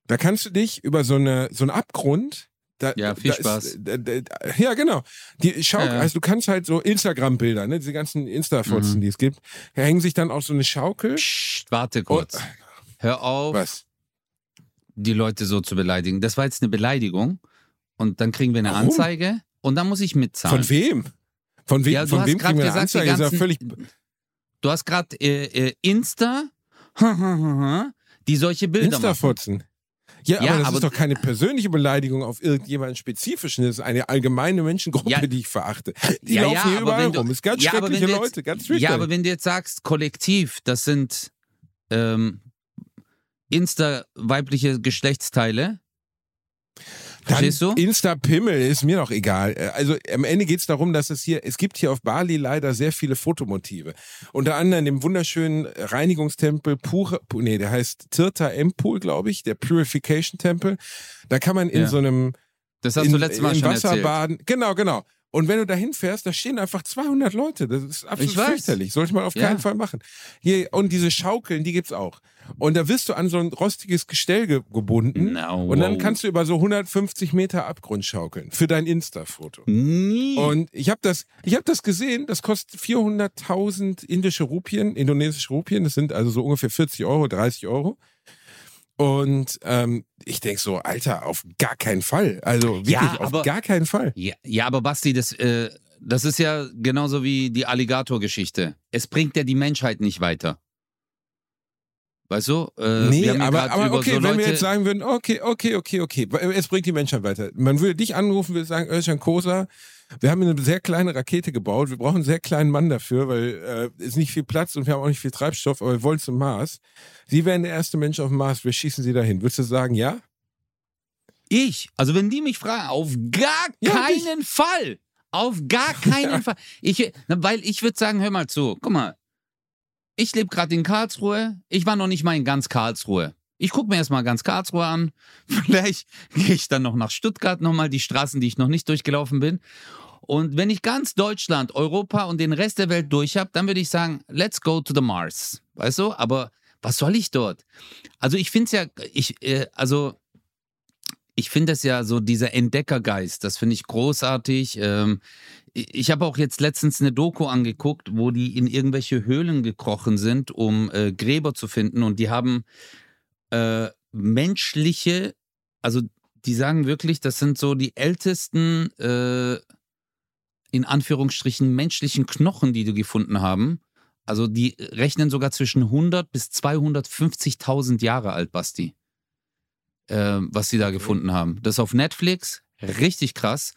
Da kannst du dich über so, eine, so einen Abgrund. Da, Ja, viel Spaß. Ist, da, da, ja, genau. Die Schaukel, Ja, ja. also du kannst halt so Instagram-Bilder, ne, diese ganzen Insta-Fotzen, Mhm. die es gibt, hängen sich dann auf so eine Schaukel. Psst, warte kurz. Hör auf, Was? Die Leute so zu beleidigen. Das war jetzt eine Beleidigung und dann kriegen wir eine Warum? Anzeige und dann muss ich mitzahlen. Von wem? Von, we Ja, von wem kriegen wir eine gesagt, die Anzeige? Das ist ja ganzen- völlig. Du hast gerade äh, äh, Insta, (laughs) die solche Bilder machen. Insta-Fotzen. Ja, Ja, aber das aber- ist doch keine persönliche Beleidigung auf irgendjemanden Spezifischen. Das ist eine allgemeine Menschengruppe, Ja. die ich verachte. Die Ja, laufen ja, hier überall du- rum. Das ist ganz ja, schreckliche du jetzt- Leute, ganz Ja, fürchterlich. aber wenn du jetzt sagst, kollektiv, das sind ähm, Insta weibliche Geschlechtsteile. Verstehst du? Insta-Pimmel ist mir doch egal. Äh, Also am Ende geht es darum, dass es hier, es gibt hier auf Bali leider sehr viele Fotomotive. Unter anderem dem wunderschönen Reinigungstempel Pura, Pu- nee, der heißt Tirta Empul, glaube ich, der Purification Tempel. Da kann man in Ja. so einem Das hast in, du letztes Mal schon Wasser erzählt. baden. Genau, genau. Und wenn du dahin fährst, da stehen einfach 200 Leute. Das ist absolut fürchterlich. Sollte man auf Ja. keinen Fall machen. Hier, und diese Schaukeln, die gibt's auch. Und da wirst du an so ein rostiges Gestell ge gebunden. No, Und dann wow. kannst du über so 150 Meter Abgrund schaukeln für dein Insta-Foto. Nie. Und ich habe das, ich habe das gesehen. Das kostet 400.000 indische Rupien, indonesische Rupien. Das sind also so ungefähr 40 Euro, 30 Euro. Und ähm, ich denk so, Alter, auf gar keinen Fall. Also wirklich, Ja, auf aber- gar keinen Fall. Ja, ja, aber Basti, das, äh, das ist ja genauso wie die Alligator-Geschichte. Es bringt ja die Menschheit nicht weiter. Weißt du? Äh, nee, aber, aber okay, so wenn wir jetzt sagen würden, okay, okay, okay, okay, es bringt die Menschheit weiter. Man würde dich anrufen, würde sagen, Özcan Kosa, wir haben eine sehr kleine Rakete gebaut, wir brauchen einen sehr kleinen Mann dafür, weil äh, ist nicht viel Platz und wir haben auch nicht viel Treibstoff, aber wir wollen zum Mars. Sie wären der erste Mensch auf dem Mars, wir schießen Sie dahin. Würdest du sagen, ja? Ich, also wenn die mich fragen, auf gar Ja, keinen Fall. Auf gar (laughs) keinen Fall. Ich, weil ich würde sagen, hör mal zu, guck mal, ich lebe gerade in Karlsruhe, ich war noch nicht mal in ganz Karlsruhe. Ich gucke mir erstmal ganz Karlsruhe an. (laughs) Vielleicht gehe ich dann noch nach Stuttgart nochmal, die Straßen, die ich noch nicht durchgelaufen bin. Und wenn ich ganz Deutschland, Europa und den Rest der Welt durch habe, dann würde ich sagen, let's go to the Mars. Weißt du? Aber was soll ich dort? Also ich finde es ja, ich, äh, also ich finde es ja so, dieser Entdeckergeist, das finde ich großartig. Ähm, ich habe auch jetzt letztens eine Doku angeguckt, wo die in irgendwelche Höhlen gekrochen sind, um äh, Gräber zu finden. Und die haben äh, menschliche, also die sagen wirklich, das sind so die ältesten, äh, in Anführungsstrichen, menschlichen Knochen, die die gefunden haben. Also die rechnen sogar zwischen 100 bis 250.000 Jahre alt, Basti äh, was sie da gefunden haben. Das ist auf Netflix, richtig krass.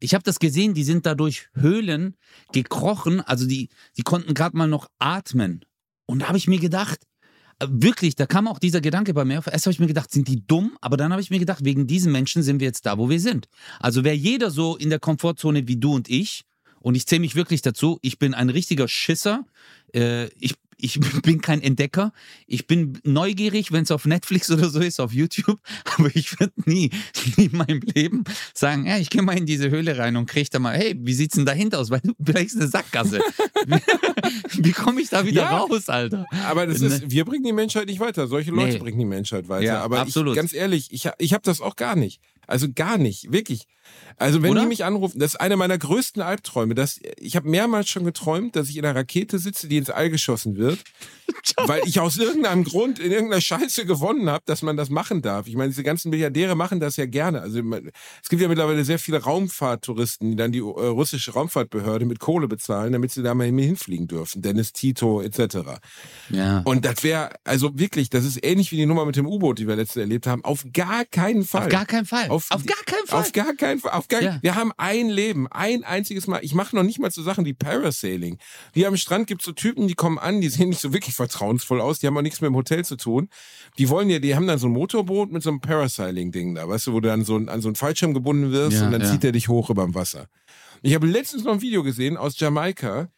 Ich habe das gesehen, die sind da durch Höhlen gekrochen, also die, die konnten gerade mal noch atmen. Und da habe ich mir gedacht, wirklich, da kam auch dieser Gedanke bei mir. Erst habe ich mir gedacht, sind die dumm? Aber dann habe ich mir gedacht, wegen diesen Menschen sind wir jetzt da, wo wir sind. Also wäre jeder so in der Komfortzone wie du und ich Und ich zähle mich wirklich dazu. Ich bin ein richtiger Schisser. Äh, ich ich (laughs) bin kein Entdecker. Ich bin neugierig, wenn es auf Netflix oder so ist, auf YouTube. (laughs) Aber ich würde nie, (laughs) nie in meinem Leben sagen, ja, ich gehe mal in diese Höhle rein und kriege da mal, hey, wie sieht's denn dahinter aus? Weil du vielleicht eine Sackgasse. wie, komme ich da wieder Ja. raus, Alter? Aber das Ne. ist, wir bringen die Menschheit nicht weiter. Solche Leute Nee. bringen die Menschheit weiter. Ja, Aber absolut. Ich, ganz ehrlich, ich, ich habe das auch gar nicht. Also gar nicht, wirklich. Also wenn Oder? die mich anrufen, das ist einer meiner größten Albträume. Dass, ich habe mehrmals schon geträumt, dass ich in einer Rakete sitze, die ins All geschossen wird, (laughs) weil ich aus irgendeinem Grund in irgendeiner Scheiße gewonnen habe, dass man das machen darf. Ich meine, diese ganzen Milliardäre machen das ja gerne. Also es gibt ja mittlerweile sehr viele Raumfahrttouristen, die dann die äh, russische Raumfahrtbehörde mit Kohle bezahlen, damit sie da mal hinfliegen dürfen. Dennis Tito etc. Ja. Und das wäre, also wirklich, das ist ähnlich wie die Nummer mit dem U-Boot, die wir letztens erlebt haben. Auf gar keinen Fall. Auf gar keinen Fall. Auf- Auf, gar keinen Fall. Auf gar keinen Fall. Auf gar, Ja. Wir haben ein Leben, ein einziges Mal. Ich mache noch nicht mal so Sachen wie Parasailing. Hier am Strand gibt es so Typen, die kommen an, die sehen nicht so wirklich vertrauensvoll aus, die haben auch nichts mit dem Hotel zu tun. Die wollen ja, die haben dann so ein Motorboot mit so einem Parasailing-Ding da, weißt du, wo du dann so ein- an so einen Fallschirm gebunden wirst Ja, und dann ja. zieht der dich hoch über dem Wasser. Ich habe letztens noch ein Video gesehen aus Jamaika,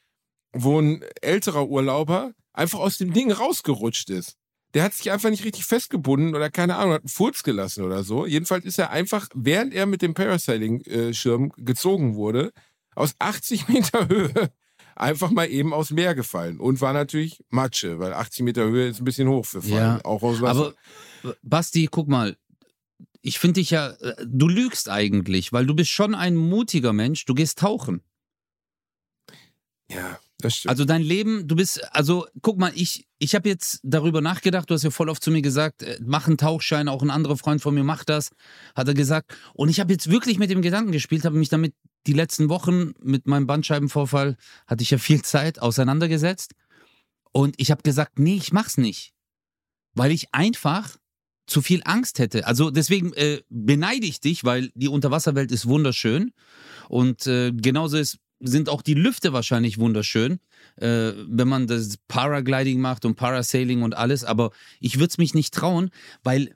wo ein älterer Urlauber einfach aus dem Ding rausgerutscht ist. Der hat sich einfach nicht richtig festgebunden oder keine Ahnung, hat einen Furz gelassen oder so. Jedenfalls ist er einfach, während er mit dem Parasailing-Schirm gezogen wurde, aus 80 (laughs) Meter Höhe einfach mal eben aufs Meer gefallen und war natürlich Matsche, weil 80 Meter Höhe ist ein bisschen hoch für Fallen, Ja, auch aus Wasser. Aber Basti, guck mal, ich finde dich ja, äh, du lügst eigentlich, weil du bist schon ein mutiger Mensch. Du gehst tauchen. ja. Also dein Leben, du bist, also guck mal, ich, ich habe jetzt darüber nachgedacht, du hast ja voll oft zu mir gesagt, äh, mach einen Tauchschein, auch ein anderer Freund von mir macht das, hat er gesagt. Und ich habe jetzt wirklich mit dem Gedanken gespielt, habe mich damit die letzten Wochen mit meinem Bandscheibenvorfall, hatte ich ja viel Zeit auseinandergesetzt. Und ich habe gesagt, nee, ich mach's nicht. Weil ich einfach zu viel Angst hätte. Also deswegen äh, beneide ich dich, weil die Unterwasserwelt ist wunderschön. Und äh, genauso ist, sind auch die Lüfte wahrscheinlich wunderschön, äh, wenn man das Paragliding macht und Parasailing und alles. Aber ich würde es mich nicht trauen, weil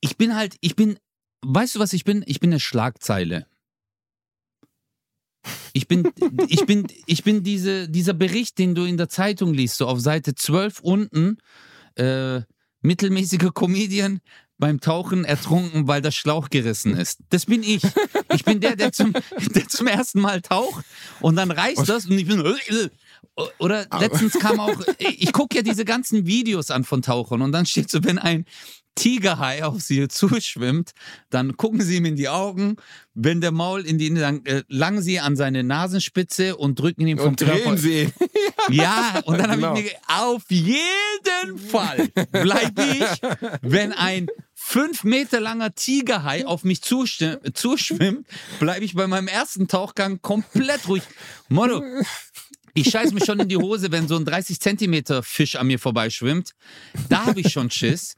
ich bin halt, ich bin, weißt du, was ich bin? Ich bin eine Schlagzeile. Ich bin, (laughs) ich bin, ich bin diese, dieser Bericht, den du in der Zeitung liest, so auf Seite 12 unten, äh, mittelmäßiger Comedian beim Tauchen ertrunken, weil der Schlauch gerissen ist. Das bin ich. Ich bin der, der zum, (laughs) der zum ersten Mal taucht und dann reißt das und ich bin. (laughs) Oder letztens kam auch, ich gucke ja diese ganzen Videos an von Tauchern und dann steht so, wenn ein Tigerhai auf sie zuschwimmt, dann gucken sie ihm in die Augen, wenn der Maul in die, dann äh, langen sie an seine Nasenspitze und drücken ihn vom und drehen Körper. sie. (laughs) Ja, und dann Genau. habe ich mir auf jeden Fall bleibe ich, wenn ein fünf Meter langer Tigerhai auf mich zuschwimmt, bleibe ich bei meinem ersten Tauchgang komplett ruhig. Motto, ich scheiß mich schon in die Hose, wenn so ein 30 Zentimeter Fisch an mir vorbeischwimmt. Da habe ich schon Schiss.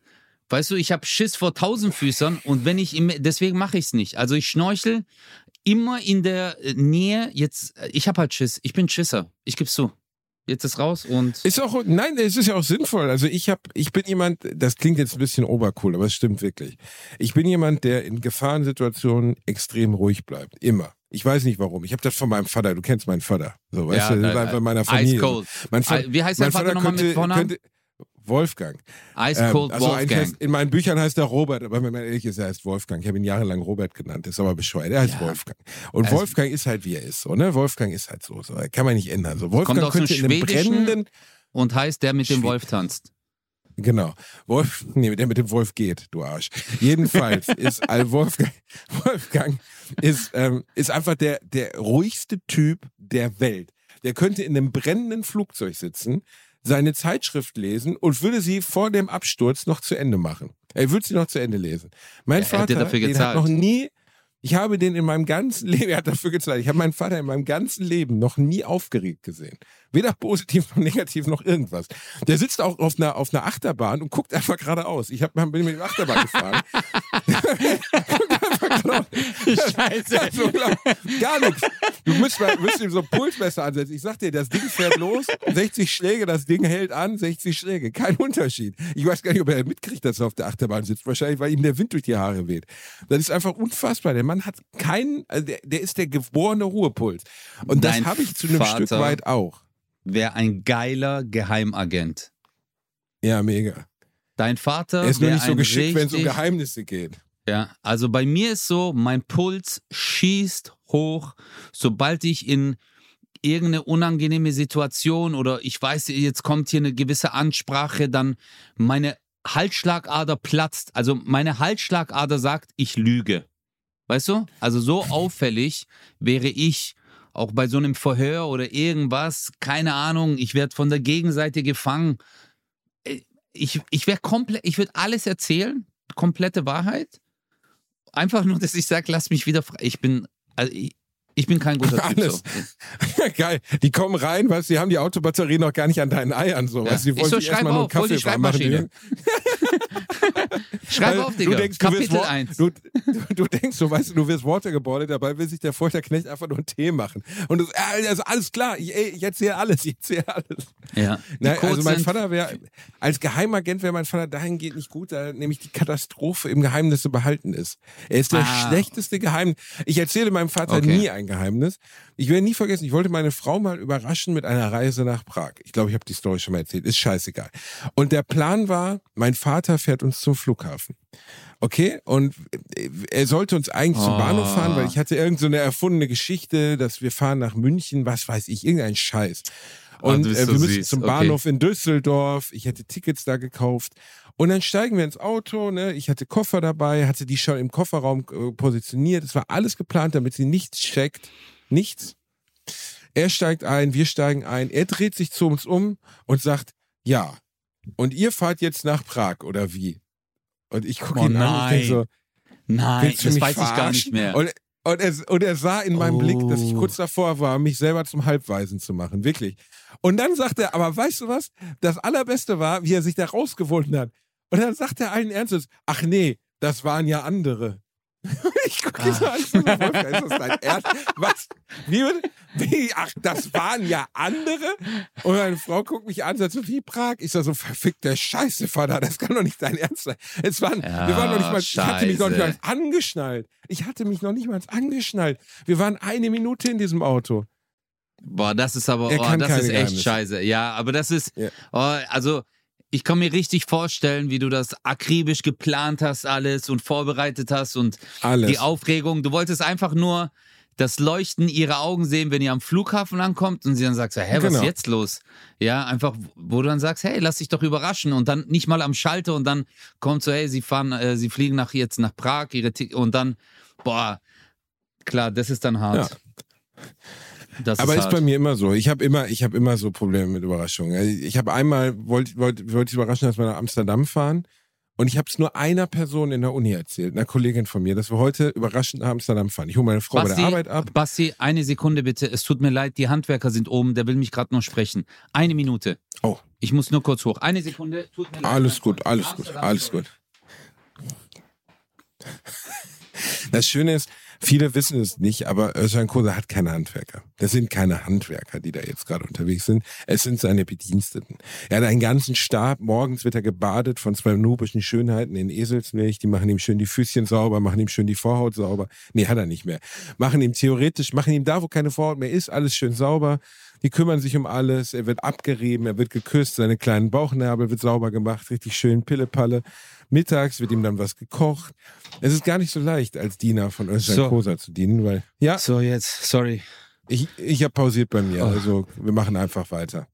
Weißt du, ich habe Schiss vor Tausendfüßern und wenn ich deswegen mache ich es nicht. Also ich schnorchel immer in der äh, Nähe. Jetzt, ich habe halt Schiss. Ich bin Schisser. Ich geb's zu. Jetzt ist raus und Ist auch, nein, es ist ja auch sinnvoll. Also ich habe, ich bin jemand, das klingt jetzt ein bisschen obercool, aber es stimmt wirklich. Ich bin jemand, der in Gefahrensituationen extrem ruhig bleibt. Immer. Ich weiß nicht warum. Ich habe das von meinem Vater. Du kennst meinen Vater. So, weißt Ja, du, das war einfach meiner Ice Familie. Cold. Mein Vater, Wie heißt dein Vater Vater nochmal mit Vornamen? könnte Wolfgang. Ice Ähm, Cold also eigentlich Wolfgang. heißt, in meinen Büchern heißt er Robert, aber wenn man ehrlich ist, er heißt Wolfgang. Ich habe ihn jahrelang Robert genannt, ist aber bescheuert. Er heißt Ja. Wolfgang. Und Also- Wolfgang ist halt wie er ist, so, ne? Wolfgang ist halt so, so. Kann man nicht ändern. So, Wolfgang dem könnte in einem brennenden, Und heißt der mit dem Schwie- Wolf tanzt. Genau. Wolf, nee, der mit dem Wolf geht, du Arsch. Jedenfalls (laughs) ist also Wolfgang, Wolfgang ist, ähm, ist einfach der, der ruhigste Typ der Welt. Der könnte in einem brennenden Flugzeug sitzen, seine Zeitschrift lesen und würde sie vor dem Absturz noch zu Ende machen. Er würde sie noch zu Ende lesen. Mein hätte Vater, dafür den hat noch nie, ich habe den in meinem ganzen (laughs) Leben, er hat dafür gezahlt, ich habe meinen Vater in meinem ganzen Leben noch nie aufgeregt gesehen. Weder positiv noch negativ noch irgendwas. Der sitzt auch auf einer, auf einer Achterbahn und guckt einfach geradeaus. Ich hab, bin mit dem Achterbahn gefahren. (laughs) Scheiße. (laughs) Also, gar nichts. Du müsst, mal, müsst ihm so ein Pulsmesser ansetzen. Ich sag dir, das Ding fährt los, 60 Schläge, das Ding hält an, 60 Schläge. Kein Unterschied. Ich weiß gar nicht, ob er mitkriegt, dass er auf der Achterbahn sitzt. Wahrscheinlich, weil ihm der Wind durch die Haare weht. Das ist einfach unfassbar. Der Mann hat keinen, also der, der ist der geborene Ruhepuls. Und das habe ich zu einem Vater- Stück weit auch. Wäre ein geiler Geheimagent. Ja, mega. Dein Vater Er ist nur nicht so geschickt, wenn es um Geheimnisse geht. Ja, also bei mir ist so, mein Puls schießt hoch, sobald ich in irgendeine unangenehme Situation oder ich weiß, jetzt kommt hier eine gewisse Ansprache, dann meine Halsschlagader platzt. Also meine Halsschlagader sagt, ich lüge. Weißt du? Also so (laughs) auffällig wäre ich auch bei so einem Verhör oder irgendwas, keine Ahnung, ich werde von der Gegenseite gefangen. Äh, Ich, ich wäre komplett, ich würde alles erzählen, komplette Wahrheit. Einfach nur, (laughs) dass ich sage, lass mich wieder frei. Ich bin, also ich, ich bin kein guter Typ. Alles. So. (laughs) Geil. Die kommen rein, weißt du, die haben die Autobatterie noch gar nicht an deinen Eiern. So, Ja. weißt, die Ich wollen so, sich schreib erstmal nur auf, hol die Kaffee warm machen. Schreibmaschine. Schreib auf, Digga. Du denkst, du, Kapitel Wor- 1. du, du, du denkst, so, weißt du, du wirst Worte gebordet, dabei will sich der Folterknecht einfach nur einen Tee machen. Und du, äh, also alles klar, ich, ey, erzähle alles, ich erzähle alles. ja. Nein, also mein Vater wäre, als Geheimagent wäre mein Vater dahingehend nicht gut, da nämlich die Katastrophe im Geheimnisse behalten ist. Er ist der Ah. schlechteste Geheimnis. Ich erzähle meinem Vater Okay. nie ein Geheimnis. Ich werde nie vergessen, ich wollte meine Frau mal überraschen mit einer Reise nach Prag. Ich glaube, ich habe die Story schon mal erzählt. Ist scheißegal. Und der Plan war, mein Vater fährt uns zum Flughafen. Okay, und äh, er sollte uns eigentlich zum Oh. Bahnhof fahren, weil ich hatte irgend so eine erfundene Geschichte, dass wir fahren nach München, was weiß ich, irgendein Scheiß. Oh, Und bist äh, so wir müssen süß. zum Okay. Bahnhof in Düsseldorf. Ich hätte Tickets da gekauft. Und dann steigen wir ins Auto. Ne? Ich hatte Koffer dabei, hatte die schon im Kofferraum äh, positioniert. Es war alles geplant, damit sie nichts checkt. Nichts. Er steigt ein, wir steigen ein. Er dreht sich zu uns um und sagt, ja. Und ihr fahrt jetzt nach Prag oder wie? Und ich gucke Oh ihn an und denke so, Nein, das weiß ich gar verarschen? nicht mehr. Und, und, er, und er sah in meinem Oh. Blick, dass ich kurz davor war, mich selber zum Halbweisen zu machen. Wirklich. Und dann sagt er, aber weißt du was? Das Allerbeste war, wie er sich da rausgewunden hat. Und dann sagt er allen Ernstes, ach nee, das waren ja andere. (laughs) Ich gucke ihn so an, so, Wolfgang, ist das dein Ernst? Was? Wie, wie? Ach, das waren ja andere? Und meine Frau guckt mich an und sagt so, wie Prag? Ich sag so, verfickte Scheiße, Vater, das kann doch nicht dein Ernst sein. Es waren, wir waren noch nicht mal, ich hatte mich noch nicht mal Scheiße. angeschnallt. Ich hatte mich noch nicht mal angeschnallt. Wir waren eine Minute in diesem Auto. Boah, das ist aber, Er oh, das ist echt Geheimnisse. scheiße. Ja, aber das ist, Ja. oh, also ich kann mir richtig vorstellen, wie du das akribisch geplant hast alles und vorbereitet hast und Alles. die Aufregung. Du wolltest einfach nur das Leuchten ihrer Augen sehen, wenn ihr am Flughafen ankommt und sie dann sagt, hä, was Genau. ist jetzt los? Ja, einfach, wo du dann sagst, hey, lass dich doch überraschen und dann nicht mal am Schalter und dann kommt so, hey, sie fahren, äh, sie fliegen nach jetzt nach Prag, ihre Ti- und dann, boah, klar, das ist dann hart. Das Aber ist ist bei mir immer so. Ich habe immer, ich habe immer so Probleme mit Überraschungen. Also Ich habe einmal wollte wollte wollte ich überraschen, dass wir nach Amsterdam fahren und ich habe es nur einer Person in der Uni erzählt, einer Kollegin von mir, dass wir heute überraschend nach Amsterdam fahren. Ich hole meine Frau bei der Arbeit ab. Basti, eine Sekunde bitte. Es tut mir leid, die Handwerker sind oben, der will mich gerade noch sprechen. Eine Minute. Oh, Ich muss nur kurz hoch. Eine Sekunde. Tut mir leid. alles gut, alles gut, alles gut. Das Schöne ist, viele wissen es nicht, aber Özcan Kosa hat keine Handwerker. Das sind keine Handwerker, die da jetzt gerade unterwegs sind. Es sind seine Bediensteten. Er hat einen ganzen Stab. Morgens wird er gebadet von zwei nubischen Schönheiten in Eselsmilch. Die machen ihm schön die Füßchen sauber, machen ihm schön die Vorhaut sauber. Nee, hat er nicht mehr. Machen ihm theoretisch, machen ihm da, wo keine Vorhaut mehr ist, alles schön sauber. Die kümmern sich um alles. Er wird abgerieben, er wird geküsst, seine kleinen Bauchnabel wird sauber gemacht, richtig schön Pillepalle. Mittags wird ihm dann was gekocht. Es ist gar nicht so leicht, als Diener von Özcan So. Kosa zu dienen, weil, ja, So, jetzt, sorry. ich, ich habe pausiert bei mir. Oh. Also, wir machen einfach weiter.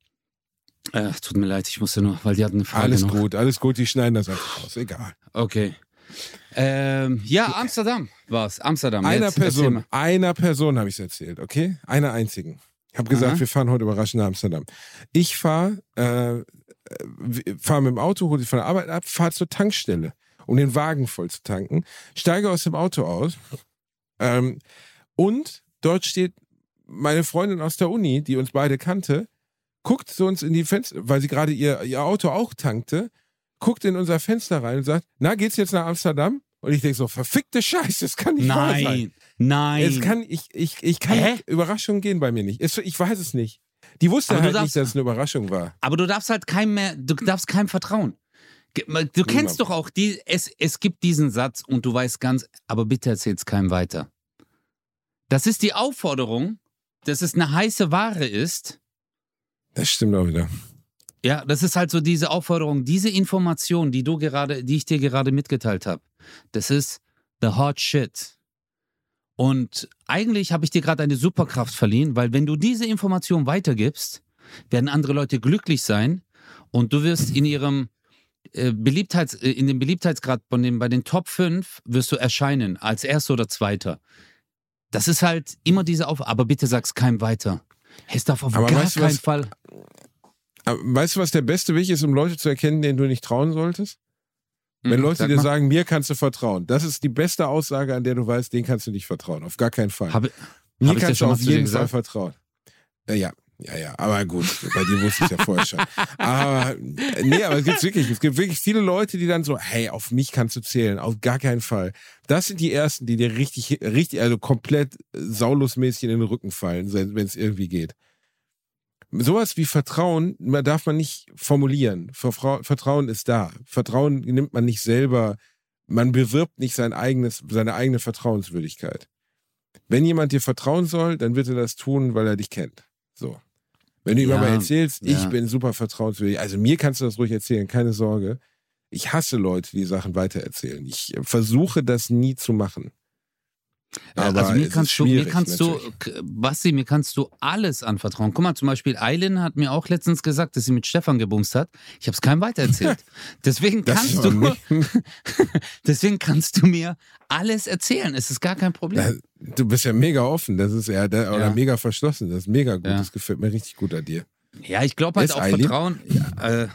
Äh, tut mir leid, ich musste nur, weil die hatten eine Frage Alles noch. gut, alles gut, die schneiden das einfach raus. Egal. Okay. Ähm, ja, Amsterdam war's. Amsterdam. Einer Jetzt, Person, einer Person habe ich es erzählt, okay? Einer einzigen. Ich habe gesagt, Aha. wir fahren heute überraschend nach Amsterdam. Ich fahre äh, fahr mit dem Auto, hole sie von der Arbeit ab, fahre zur Tankstelle, um den Wagen voll zu tanken, steige aus dem Auto aus ähm, und dort steht meine Freundin aus der Uni, die uns beide kannte, guckt zu uns in die Fenster, weil sie gerade ihr, ihr Auto auch tankte, guckt in unser Fenster rein und sagt, na, geht's jetzt nach Amsterdam? Und ich denke so, verfickte Scheiße, das kann nicht wahr sein. Nein, nein. Es kann, ich, ich, ich kann Hä? Überraschungen gehen bei mir nicht. Es, ich weiß es nicht. Die wusste halt darfst- nicht, dass es eine Überraschung war. Aber du darfst halt keinem mehr, du darfst keinem vertrauen. Du kennst doch auch die, es, es gibt diesen Satz und du weißt ganz, aber bitte erzähl's keinem weiter. Das ist die Aufforderung, dass es eine heiße Ware ist. Das stimmt auch wieder. Ja, das ist halt so diese Aufforderung, diese Information, die du gerade, die ich dir gerade mitgeteilt habe. Das ist the hot shit. Und eigentlich habe ich dir gerade eine Superkraft verliehen, weil wenn du diese Information weitergibst, werden andere Leute glücklich sein und du wirst in ihrem äh, Beliebtheits, äh, in dem Beliebtheitsgrad von den, bei den Top 5 wirst du erscheinen als erster oder zweiter. Das ist halt immer diese Auf, aber bitte sag's keinem weiter. Es darf auf Aber gar weißt du keinen was? Fall. Aber weißt du, was der beste Weg ist, um Leute zu erkennen, denen du nicht trauen solltest? Wenn Mhm, Leute sag dir mal. sagen, mir kannst du vertrauen. Das ist die beste Aussage, an der du weißt, denen kannst du nicht vertrauen. Auf gar keinen Fall. Habe, mir hab kannst du auf jeden Fall vertrauen. Ja, ja, ja, ja. Aber gut, bei dir wusste ich ja vorher schon. (laughs) Aber nee, aber es gibt wirklich, es gibt wirklich viele Leute, die dann so, hey, auf mich kannst du zählen. Auf gar keinen Fall. Das sind die ersten, die dir richtig, richtig, also komplett saulusmäßig in den Rücken fallen, wenn es irgendwie geht. Sowas wie Vertrauen man darf man nicht formulieren. Vertrauen ist da. Vertrauen nimmt man nicht selber. Man bewirbt nicht sein eigenes, seine eigene Vertrauenswürdigkeit. Wenn jemand dir vertrauen soll, dann wird er das tun, weil er dich kennt. So. Wenn du ihm Ja, aber erzählst, ich ja. bin super vertrauenswürdig, also mir kannst du das ruhig erzählen, keine Sorge. Ich hasse Leute, die Sachen weitererzählen. Ich versuche das nie zu machen. Aber also mir kannst du, mir kannst du, natürlich. K- Basti, mir kannst du alles anvertrauen. Guck mal, zum Beispiel Eileen hat mir auch letztens gesagt, dass sie mit Stefan gebumst hat. Ich habe es keinem weitererzählt. (laughs) Deswegen kannst du, (laughs) (laughs) deswegen kannst du mir alles erzählen. Es ist gar kein Problem. Ja, Du bist ja mega offen, das ist ja, oder Ja. mega verschlossen, das ist mega gut, Ja. das gefällt mir richtig gut an dir. Ja, ich glaube halt Ist auch Eileen? Vertrauen. Ja, äh.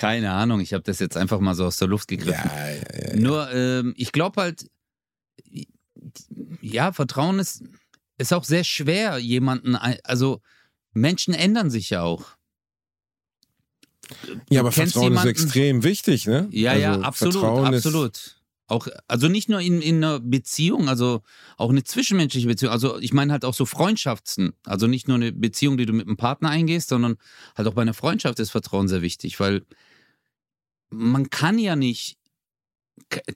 Keine Ahnung, ich habe das jetzt einfach mal so aus der Luft gegriffen. Ja, ja, ja. Nur, ähm, ich glaube halt, ja, Vertrauen ist, ist auch sehr schwer, jemanden, also Menschen ändern sich ja auch. ja aber Vertrauen ist jemanden- extrem wichtig, ne? Ja, also ja, absolut, Vertrauen ist- absolut. Auch, also nicht nur in, in einer Beziehung, also auch eine zwischenmenschliche Beziehung. Also ich meine halt auch so Freundschaften. Also nicht nur eine Beziehung, die du mit einem Partner eingehst, sondern halt auch bei einer Freundschaft ist Vertrauen sehr wichtig, weil man kann ja nicht.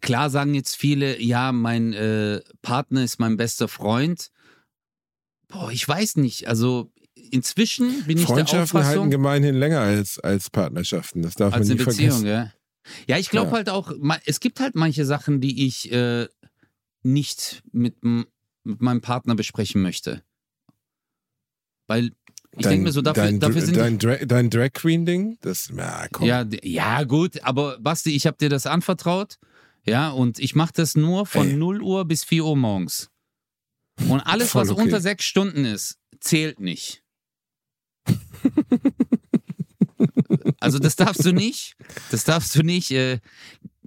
Klar sagen jetzt viele, ja, mein äh, Partner ist mein bester Freund. Boah, ich weiß nicht. Also inzwischen bin ich der Freundschaften halten Auffassung, gemeinhin länger als, als Partnerschaften. Das darf als man nie Beziehung, vergessen. ja. Ja, ich glaube Ja. halt auch, es gibt halt manche Sachen, die ich äh, nicht mit, mit meinem Partner besprechen möchte. Weil ich Dein- denke mir so, dafür, dein, dafür sind dein, Dra dein Drag Queen Ding, das, ja, komm. ja, ja, gut, aber Basti, ich habe dir das anvertraut, ja, und ich mache das nur von Ey. 0 Uhr bis 4 Uhr morgens. Und alles, Voll was okay. unter sechs Stunden ist, zählt nicht. (laughs) Also das darfst du nicht. Das darfst du nicht. Äh,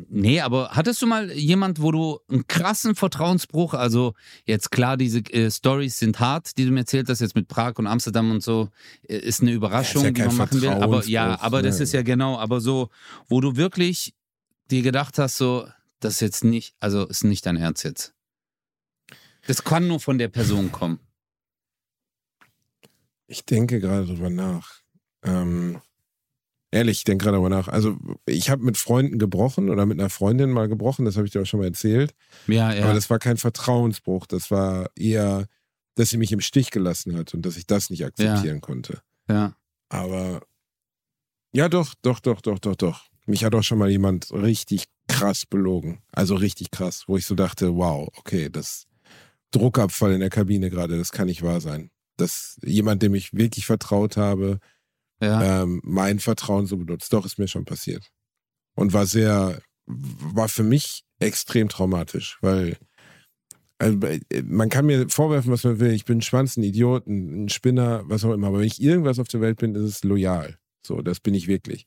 nee, aber hattest du mal jemand, wo du einen krassen Vertrauensbruch, also jetzt klar, diese äh, Stories sind hart, die du mir erzählt hast, jetzt mit Prag und Amsterdam und so, äh, ist eine Überraschung, Ja, ist ja die man machen will. Aber ja, aber das ne. ist ja genau, aber so, wo du wirklich dir gedacht hast, so, das ist jetzt nicht, also ist nicht dein Herz jetzt. Das kann nur von der Person kommen. Ich denke gerade drüber nach. Ähm, ehrlich, ich denke gerade drüber nach. Also, ich habe mit Freunden gebrochen oder mit einer Freundin mal gebrochen, das habe ich dir auch schon mal erzählt. Ja, ja. Aber das war kein Vertrauensbruch, das war eher, dass sie mich im Stich gelassen hat und dass ich das nicht akzeptieren konnte. ja. Aber ja, doch, doch, doch, doch, doch, doch. Mich hat auch schon mal jemand richtig krass belogen. Also richtig krass, wo ich so dachte, wow, okay, das Druckabfall in der Kabine gerade, das kann nicht wahr sein. Dass jemand, dem ich wirklich vertraut habe, ja. ähm, mein Vertrauen so benutzt. Doch, ist mir schon passiert. Und war sehr, war für mich extrem traumatisch, weil also, äh, man kann mir vorwerfen, was man will. Ich bin ein Schwanz, ein Idiot, ein, ein Spinner, was auch immer. Aber wenn ich irgendwas auf der Welt bin, ist es loyal. So, das bin ich wirklich.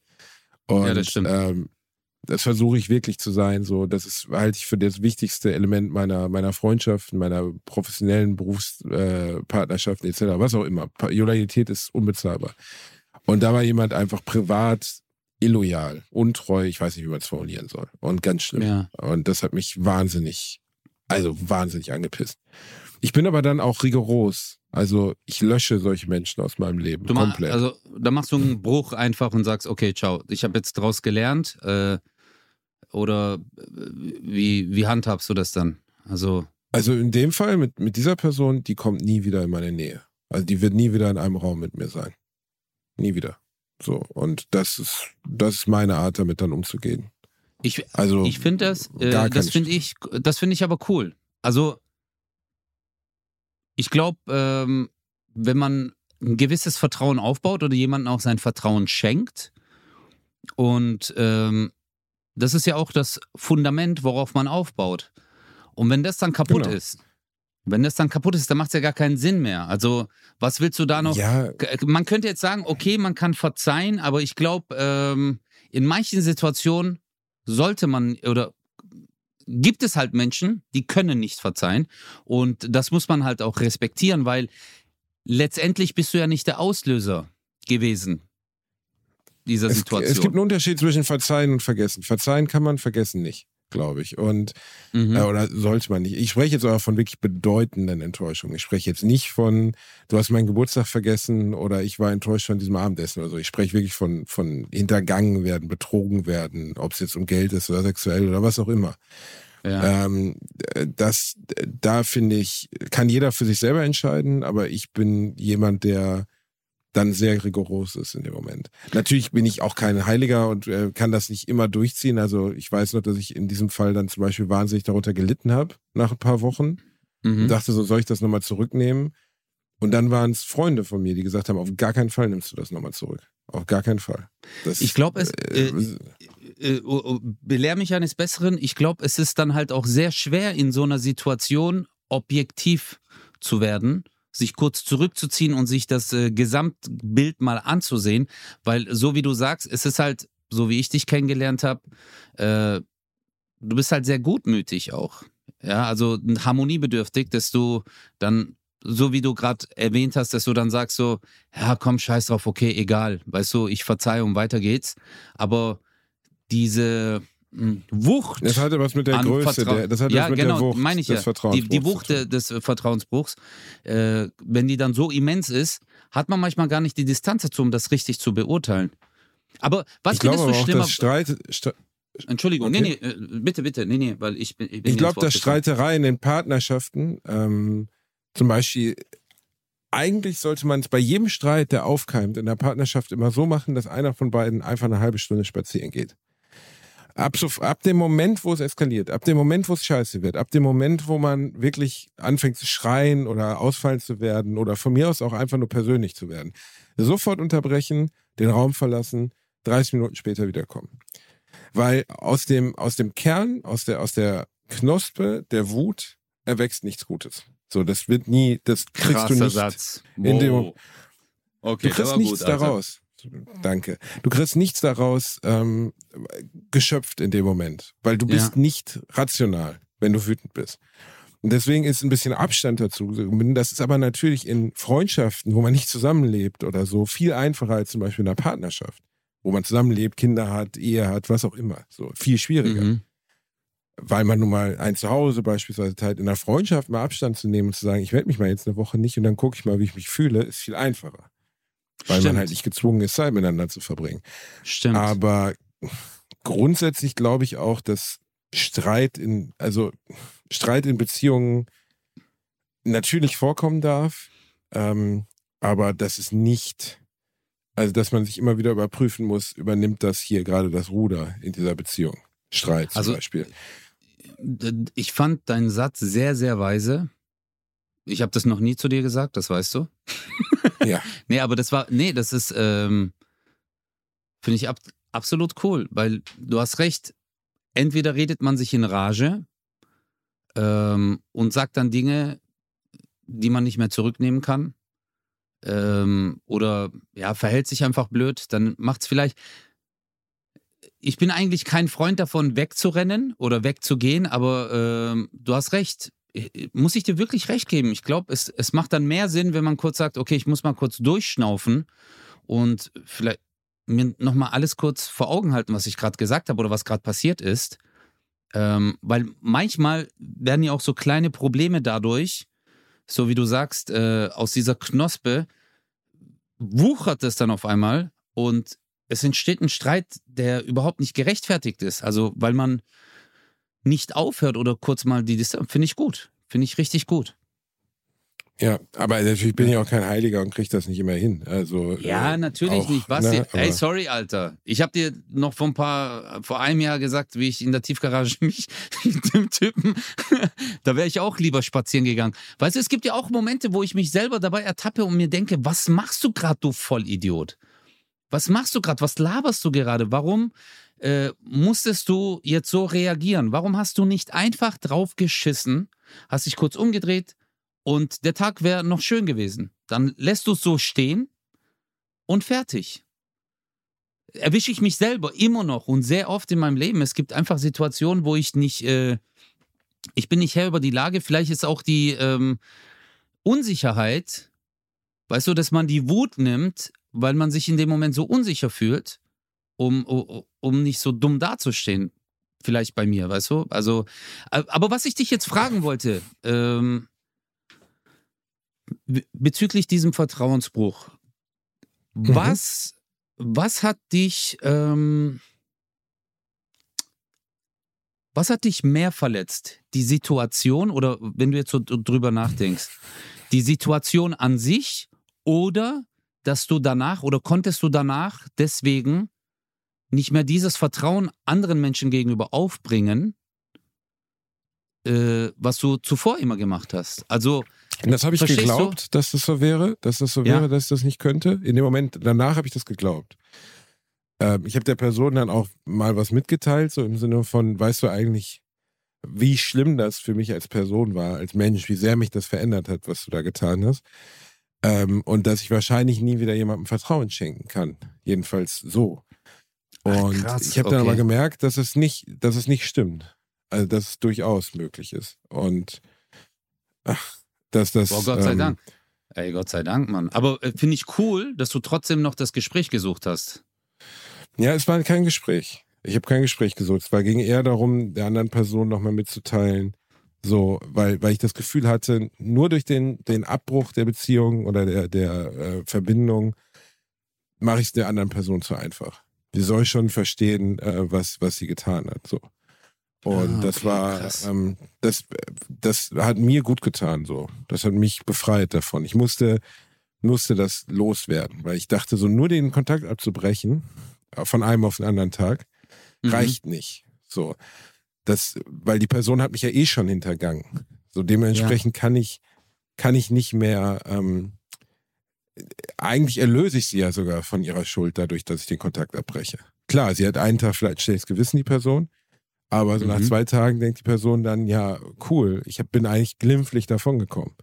Und, Ja, das stimmt. Ähm, Das versuche ich wirklich zu sein. So, das ist halte ich für das wichtigste Element meiner meiner Freundschaften, meiner professionellen Berufspartnerschaften äh, etc. Was auch immer. Loyalität ist unbezahlbar. Und da war jemand einfach privat illoyal, untreu, ich weiß nicht, wie man es formulieren soll. Und ganz schlimm. Ja. Und das hat mich wahnsinnig, also wahnsinnig angepisst. Ich bin aber dann auch rigoros. Also ich lösche solche Menschen aus meinem Leben Du komplett. also da machst du einen Bruch einfach und sagst, okay, ciao, ich habe jetzt draus gelernt. Äh, oder äh, wie, wie handhabst du das dann? Also, Also in dem Fall mit, mit dieser Person, die kommt nie wieder in meine Nähe. Also die wird nie wieder in einem Raum mit mir sein. Nie wieder. So. Und das ist, das ist meine Art, damit dann umzugehen. ich, Also ich finde das, äh, das finde ich, das finde ich aber cool. Also, ich glaube, ähm, wenn man ein gewisses Vertrauen aufbaut oder jemandem auch sein Vertrauen schenkt und ähm, das ist ja auch das Fundament, worauf man aufbaut. Und wenn das dann kaputt Genau. ist, wenn das dann kaputt ist, dann macht es ja gar keinen Sinn mehr. Also, was willst du da noch? ja, Man könnte jetzt sagen, okay, man kann verzeihen, aber ich glaube, ähm, in manchen Situationen sollte man oder gibt es halt Menschen, die können nicht verzeihen. Und das muss man halt auch respektieren, weil letztendlich bist du ja nicht der Auslöser gewesen dieser es, Situation. es gibt einen Unterschied zwischen Verzeihen und Vergessen. Verzeihen kann man, vergessen nicht, glaube ich. Und mhm. Äh, oder sollte man nicht. Ich spreche jetzt aber von wirklich bedeutenden Enttäuschungen. Ich spreche jetzt nicht von, du hast meinen Geburtstag vergessen oder ich war enttäuscht von diesem Abendessen oder so. Ich spreche wirklich von, von hintergangen werden, betrogen werden, ob es jetzt um Geld ist oder sexuell oder was auch immer. ja. Ähm, das, da finde ich, kann jeder für sich selber entscheiden, aber ich bin jemand, der dann sehr rigoros ist in dem Moment. Natürlich bin ich auch kein Heiliger und äh, kann das nicht immer durchziehen. Also ich weiß noch, dass ich in diesem Fall dann zum Beispiel wahnsinnig darunter gelitten habe nach ein paar Wochen mhm. und dachte so, soll ich das nochmal zurücknehmen? Und dann waren es Freunde von mir, die gesagt haben, auf gar keinen Fall nimmst du das nochmal zurück. Auf gar keinen Fall. Das, Ich glaube, es, äh, äh, äh, oh, oh, belehr mich eines Besseren. Ich glaube, es ist dann halt auch sehr schwer, in so einer Situation objektiv zu werden, sich kurz zurückzuziehen und sich das äh, Gesamtbild mal anzusehen, weil so wie du sagst, es ist halt, so wie ich dich kennengelernt habe, äh, du bist halt sehr gutmütig auch. Ja, also harmoniebedürftig, dass du dann, so wie du gerade erwähnt hast, dass du dann sagst so, ja komm, scheiß drauf, okay, egal, weißt du, ich verzeihe und weiter geht's. Aber diese Wucht. das hatte was mit der Größe, der, das hat ja, was mit genau, der Wucht meine ich des ja. Vertrauensbruchs Die, die Wucht des Vertrauensbruchs, äh, wenn die dann so immens ist, hat man manchmal gar nicht die Distanz dazu, um das richtig zu beurteilen. Aber was ich glaube findest aber du auch, schlimmer? dass Streit, Stre Entschuldigung, Okay. nee, nee, äh, bitte, bitte, nee, nee, weil ich bin. Ich, bin ich glaube, dass. Streitereien in Partnerschaften, ähm, zum Beispiel, eigentlich sollte man es bei jedem Streit, der aufkeimt, in der Partnerschaft immer so machen, dass einer von beiden einfach eine halbe Stunde spazieren geht. Ab, so, ab dem Moment, wo es eskaliert, ab dem Moment, wo es scheiße wird, ab dem Moment, wo man wirklich anfängt zu schreien oder ausfallen zu werden oder von mir aus auch einfach nur persönlich zu werden, sofort unterbrechen, den Raum verlassen, 30 Minuten später wiederkommen. Weil aus dem, aus dem Kern, aus der, aus der Knospe der Wut erwächst nichts Gutes. So, das wird nie, das kriegst Krasser du nicht. Satz. in dem-. Okay, Du kriegst nichts gut, daraus. Danke. Du kriegst nichts daraus ähm, geschöpft in dem Moment, weil du bist nicht rational, wenn du wütend bist. Und deswegen ist ein bisschen Abstand dazu. Das ist aber natürlich in Freundschaften, wo man nicht zusammenlebt oder so, viel einfacher als zum Beispiel in einer Partnerschaft, wo man zusammenlebt, Kinder hat, Ehe hat, was auch immer. So viel schwieriger Mhm. weil man nun mal ein Zuhause beispielsweise teilt, in der Freundschaft mal Abstand zu nehmen und zu sagen, ich melde mich mal jetzt eine Woche nicht und dann gucke ich mal, wie ich mich fühle, ist viel einfacher. Weil Stimmt. man halt nicht gezwungen ist, Zeit miteinander zu verbringen. Stimmt. Aber grundsätzlich glaube ich auch, dass Streit in, also Streit in Beziehungen natürlich vorkommen darf, ähm, aber dass es nicht, also dass man sich immer wieder überprüfen muss, übernimmt das hier gerade das Ruder in dieser Beziehung. Streit zum Also, Beispiel. ich fand deinen Satz sehr, sehr weise. Ich habe das noch nie zu dir gesagt, das weißt du. Ja. (laughs) Nee, aber das war, nee, das ist, ähm, finde ich ab, absolut cool, weil du hast recht. Entweder redet man sich in Rage ähm, und sagt dann Dinge, die man nicht mehr zurücknehmen kann. Ähm, oder ja, verhält sich einfach blöd, dann macht es vielleicht. ich bin eigentlich kein Freund davon, wegzurennen oder wegzugehen, aber äh, du hast recht. Muss ich dir wirklich recht geben? Ich glaube, es, es macht dann mehr Sinn, wenn man kurz sagt, okay, ich muss mal kurz durchschnaufen und vielleicht mir nochmal alles kurz vor Augen halten, was ich gerade gesagt habe oder was gerade passiert ist. Ähm, weil manchmal werden ja auch so kleine Probleme dadurch, so wie du sagst, äh, aus dieser Knospe wuchert es dann auf einmal und es entsteht ein Streit, der überhaupt nicht gerechtfertigt ist. Also, weil man nicht aufhört oder kurz mal die Distanz, finde ich gut. Finde ich richtig gut. Ja, aber natürlich bin ich auch kein Heiliger und kriege das nicht immer hin. Also ja, äh, natürlich auch, nicht. Basti, ne, ey, sorry, Alter. Ich habe dir noch vor ein paar, vor einem Jahr gesagt, wie ich in der Tiefgarage (laughs) mich mit dem Typen, (laughs) da wäre ich auch lieber spazieren gegangen. Weißt du, es gibt ja auch Momente, wo ich mich selber dabei ertappe und mir denke, was machst du gerade, du Vollidiot? Was machst du gerade? Was laberst du gerade? Warum äh, musstest du jetzt so reagieren? Warum hast du nicht einfach drauf geschissen, hast dich kurz umgedreht und der Tag wäre noch schön gewesen? Dann lässt du es so stehen und fertig. Erwische ich mich selber immer noch und sehr oft in meinem Leben. Es gibt einfach Situationen, wo ich nicht, äh, ich bin nicht Herr über die Lage. Vielleicht ist auch die ähm, Unsicherheit, weißt du, dass man die Wut nimmt, weil man sich in dem Moment so unsicher fühlt, um, um nicht so dumm dazustehen. Vielleicht bei mir, weißt du? Also, aber was ich dich jetzt fragen wollte, ähm, be- bezüglich diesem Vertrauensbruch, Mhm. was, was hat dich, ähm, was hat dich mehr verletzt? Die Situation oder wenn du jetzt so drüber nachdenkst, die Situation an sich oder dass du danach oder konntest du danach deswegen nicht mehr dieses Vertrauen anderen Menschen gegenüber aufbringen, äh, was du zuvor immer gemacht hast? Also, das habe ich Verstehst du? geglaubt, dass das so wäre, dass das so Ja. wäre, dass das nicht könnte. In dem Moment, danach habe ich das geglaubt. Ähm, ich habe der Person dann auch mal was mitgeteilt, so im Sinne von, weißt du eigentlich, wie schlimm das für mich als Person war, als Mensch, wie sehr mich das verändert hat, was du da getan hast. Ähm, und dass ich wahrscheinlich nie wieder jemandem Vertrauen schenken kann. Jedenfalls so. Ach, Und krass, ich habe dann okay. aber gemerkt, dass es nicht, dass es nicht stimmt. Also dass es durchaus möglich ist. Und ach, dass das. boah, Gott sei ähm, Dank. Ey, Gott sei Dank, Mann. Aber äh, finde ich cool, dass du trotzdem noch das Gespräch gesucht hast. Ja, es war kein Gespräch. Ich habe kein Gespräch gesucht. Es war, ging eher darum, der anderen Person nochmal mitzuteilen. So, weil, weil ich das Gefühl hatte, nur durch den, den Abbruch der Beziehung oder der, der äh, Verbindung mache ich es der anderen Person zu einfach. Sie soll schon verstehen, äh, was, was sie getan hat. So. Und Ah, das okay, war, ähm, das, das hat mir gut getan. So, das hat mich befreit davon. Ich musste, musste das loswerden, weil ich dachte, so nur den Kontakt abzubrechen äh, von einem auf den anderen Tag Mhm. reicht nicht. So, das, weil die Person hat mich ja eh schon hintergangen. So dementsprechend kann ich, kann ich nicht mehr. Ähm, eigentlich erlöse ich sie ja sogar von ihrer Schuld dadurch, dass ich den Kontakt abbreche. Klar, sie hat einen Tag vielleicht schlechtes Gewissen, die Person, aber so nach Mhm. zwei Tagen denkt die Person dann, ja, cool, ich hab, bin eigentlich glimpflich davongekommen.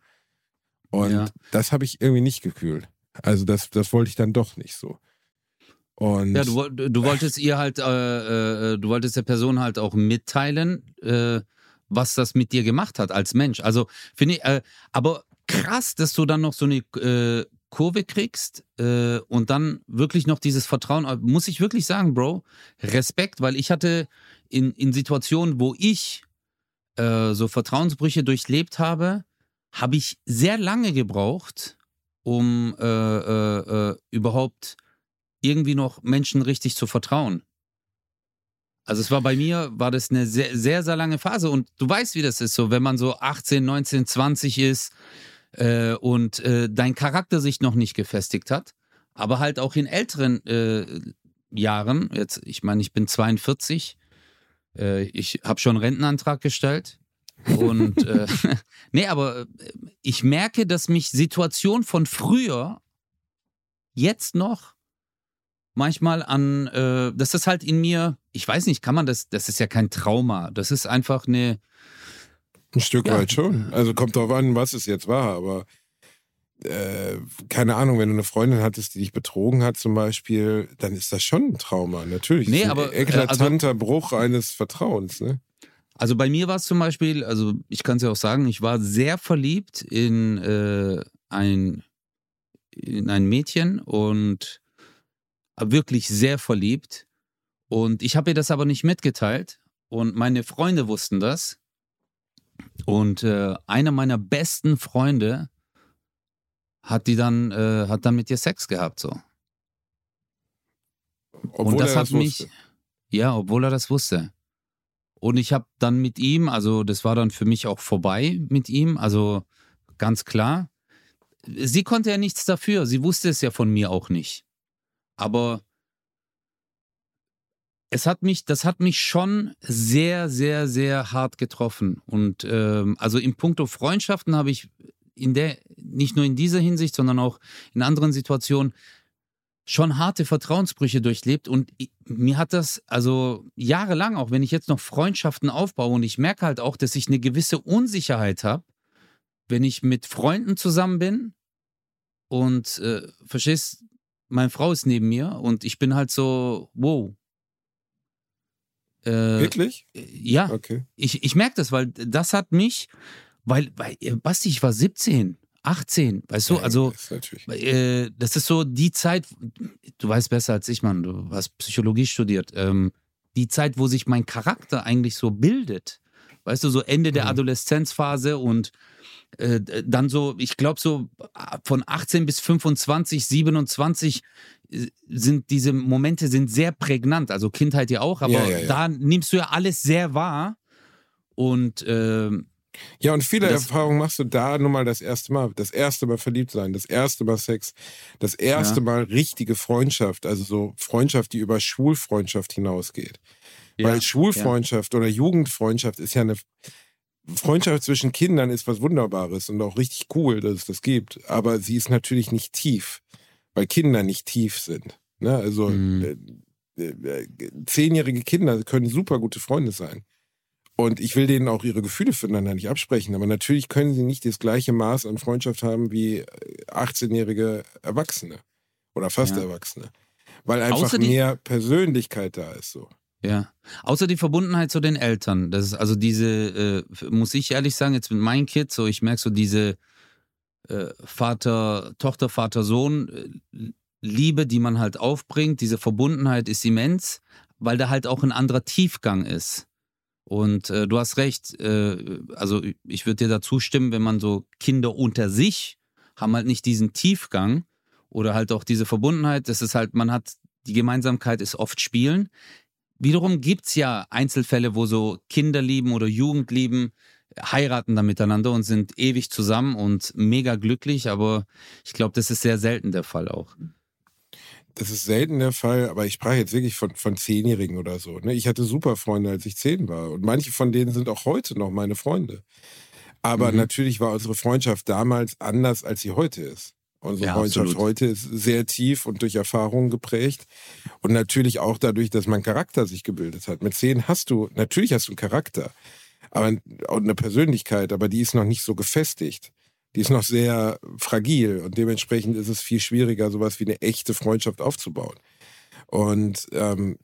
Und Ja. das habe ich irgendwie nicht gefühlt. Also das, das wollte ich dann doch nicht so. Und Ja, du, du wolltest ihr halt, äh, äh, du wolltest der Person halt auch mitteilen, äh, was das mit dir gemacht hat als Mensch. Also finde ich, äh, aber krass, dass du dann noch so eine äh, Kurve kriegst äh, und dann wirklich noch dieses Vertrauen. äh, Muss ich wirklich sagen, Bro, Respekt, weil ich hatte in, in Situationen, wo ich äh, so Vertrauensbrüche durchlebt habe, habe ich sehr lange gebraucht, um äh, äh, äh, überhaupt irgendwie noch Menschen richtig zu vertrauen. Also es war bei mir, war das eine sehr, sehr, sehr lange Phase und du weißt, wie das ist, so wenn man so 18, 19, 20 ist äh, und äh, dein Charakter sich noch nicht gefestigt hat, aber halt auch in älteren äh, Jahren, jetzt, ich meine, ich bin 42, äh, ich habe schon einen Rentenantrag gestellt und äh, (laughs) nee, aber äh, ich merke, dass mich Situationen von früher jetzt noch manchmal an, äh, das halt in mir, ich weiß nicht, kann man das, das ist ja kein Trauma, das ist einfach eine, Ein Stück Ja. weit schon. Also kommt drauf an, was es jetzt war, aber äh, keine Ahnung, wenn du eine Freundin hattest, die dich betrogen hat zum Beispiel, dann ist das schon ein Trauma, natürlich. Nee, aber, ein äh, eklatanter Bruch eines Vertrauens, ne? Also bei mir war es zum Beispiel, also ich kann es ja auch sagen, ich war sehr verliebt in äh, ein in ein Mädchen und wirklich sehr verliebt. Und ich habe ihr das aber nicht mitgeteilt. Und meine Freunde wussten das. Und äh, einer meiner besten Freunde hat die dann, äh, hat dann mit ihr Sex gehabt, so. Obwohl und das er hat mich, wusste. ja, obwohl er das wusste. Und ich habe dann mit ihm, also das war dann für mich auch vorbei mit ihm, also ganz klar. Sie konnte ja nichts dafür, sie wusste es ja von mir auch nicht. Aber es hat mich, das hat mich schon sehr, sehr, sehr hart getroffen. Und ähm, also im Punkto Freundschaften habe ich in der, nicht nur in dieser Hinsicht, sondern auch in anderen Situationen schon harte Vertrauensbrüche durchlebt und mir hat das also jahrelang, auch wenn ich jetzt noch Freundschaften aufbaue und ich merke halt auch, dass ich eine gewisse Unsicherheit habe, wenn ich mit Freunden zusammen bin und äh, verstehst, meine Frau ist neben mir und ich bin halt so, wow. Äh, Wirklich? ja, Okay. ich, ich merke das, weil das hat mich, weil, weil, äh, Basti, ich war 17, 18, weißt du, Ja, also das äh, das ist so die Zeit, du weißt besser als ich, Mann, du hast Psychologie studiert, ähm, die Zeit, wo sich mein Charakter eigentlich so bildet. Weißt du, so Ende der Mhm. Adoleszenzphase und äh, dann so, ich glaube so von 18 bis 25, 27 äh, sind diese Momente sind sehr prägnant. Also Kindheit ja auch, aber Ja, ja, ja. da nimmst du ja alles sehr wahr. Und ähm, Ja, und viele Das- Erfahrungen machst du da nur mal das erste Mal. Das erste Mal verliebt sein, das erste Mal Sex, das erste Ja. Mal richtige Freundschaft, also so Freundschaft, die über Schwulfreundschaft hinausgeht. Ja, Weil Schwulfreundschaft oder Jugendfreundschaft ist ja eine Freundschaft zwischen Kindern ist was Wunderbares und auch richtig cool, dass es das gibt. Aber sie ist natürlich nicht tief, weil Kinder nicht tief sind. Ne? Also Mhm. äh, äh, zehnjährige Kinder können super gute Freunde sein. Und ich will denen auch ihre Gefühle füreinander nicht absprechen. Aber natürlich können sie nicht das gleiche Maß an Freundschaft haben wie äh, 18-jährige Erwachsene oder fast Ja. Erwachsene. Weil einfach mehr Persönlichkeit da ist so. Ja. Außer die Verbundenheit zu den Eltern. Das ist also diese, äh, muss ich ehrlich sagen, jetzt mit meinen Kids, so ich merke so diese äh, Vater, Tochter, Vater, Sohn, äh, Liebe, die man halt aufbringt, diese Verbundenheit ist immens, weil da halt auch ein anderer Tiefgang ist. Und äh, du hast recht, äh, also ich würde dir dazu stimmen, wenn man so Kinder unter sich haben halt nicht diesen Tiefgang oder halt auch diese Verbundenheit. Das ist halt, man hat, die Gemeinsamkeit ist oft Spielen. Wiederum gibt es ja Einzelfälle, wo so Kinder lieben oder Jugend lieben, heiraten dann miteinander und sind ewig zusammen und mega glücklich, aber ich glaube, das ist sehr selten der Fall auch. Das ist selten der Fall, aber ich sprach jetzt wirklich von, von Zehnjährigen oder so. Ne? Ich hatte super Freunde, als ich zehn war. Und manche von denen sind auch heute noch meine Freunde. Aber Mhm. natürlich war unsere Freundschaft damals anders, als sie heute ist. Unsere Ja, Freundschaft absolut. heute ist sehr tief und durch Erfahrungen geprägt. Und natürlich auch dadurch, dass mein Charakter sich gebildet hat. Mit zehn hast du, natürlich hast du einen Charakter aber, und eine Persönlichkeit, aber die ist noch nicht so gefestigt. Die ist noch sehr fragil und dementsprechend ist es viel schwieriger, sowas wie eine echte Freundschaft aufzubauen. Und ähm,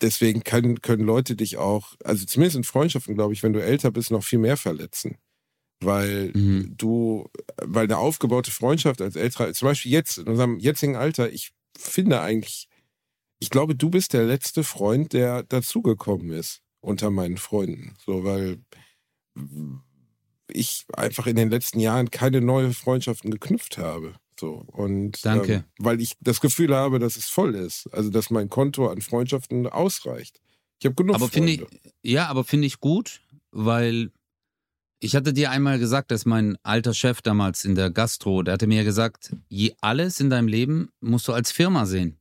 deswegen können, können Leute dich auch, also zumindest in Freundschaften, glaube ich, wenn du älter bist, noch viel mehr verletzen. Weil Mhm. du, weil eine aufgebaute Freundschaft als älterer, zum Beispiel jetzt, in unserem jetzigen Alter, ich finde eigentlich, ich glaube, du bist der letzte Freund, der dazugekommen ist unter meinen Freunden. So, weil ich einfach in den letzten Jahren keine neue Freundschaften geknüpft habe. So, und Danke. Ähm, weil ich das Gefühl habe, dass es voll ist. Also, dass mein Konto an Freundschaften ausreicht. Ich habe genug Aber finde Freunde. ich, ja, aber finde ich gut, weil ich hatte dir einmal gesagt, dass mein alter Chef damals in der Gastro, der hatte mir gesagt, je alles in deinem Leben musst du als Firma sehen.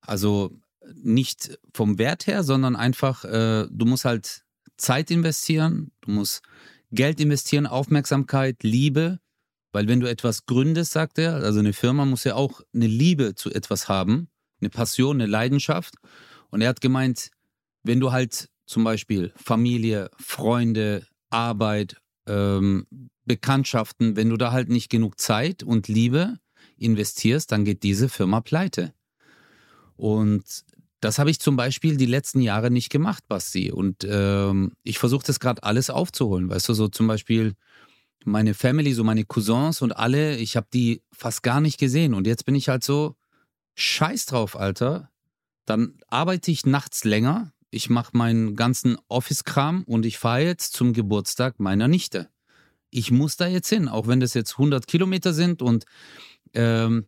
Also nicht vom Wert her, sondern einfach, äh, du musst halt Zeit investieren, du musst Geld investieren, Aufmerksamkeit, Liebe, weil wenn du etwas gründest, sagt er, also eine Firma muss ja auch eine Liebe zu etwas haben, eine Passion, eine Leidenschaft. Und er hat gemeint, wenn du halt zum Beispiel Familie, Freunde, Arbeit, ähm, Bekanntschaften, wenn du da halt nicht genug Zeit und Liebe investierst, dann geht diese Firma pleite. Und das habe ich zum Beispiel die letzten Jahre nicht gemacht, Basti. Und ähm, ich versuche das gerade alles aufzuholen. Weißt du, so zum Beispiel meine Family, so meine Cousins und alle, ich habe die fast gar nicht gesehen. Und jetzt bin ich halt so, scheiß drauf, Alter. Dann arbeite ich nachts länger. Ich mache meinen ganzen Office-Kram und ich fahre jetzt zum Geburtstag meiner Nichte. Ich muss da jetzt hin, auch wenn das jetzt 100 Kilometer sind und ähm,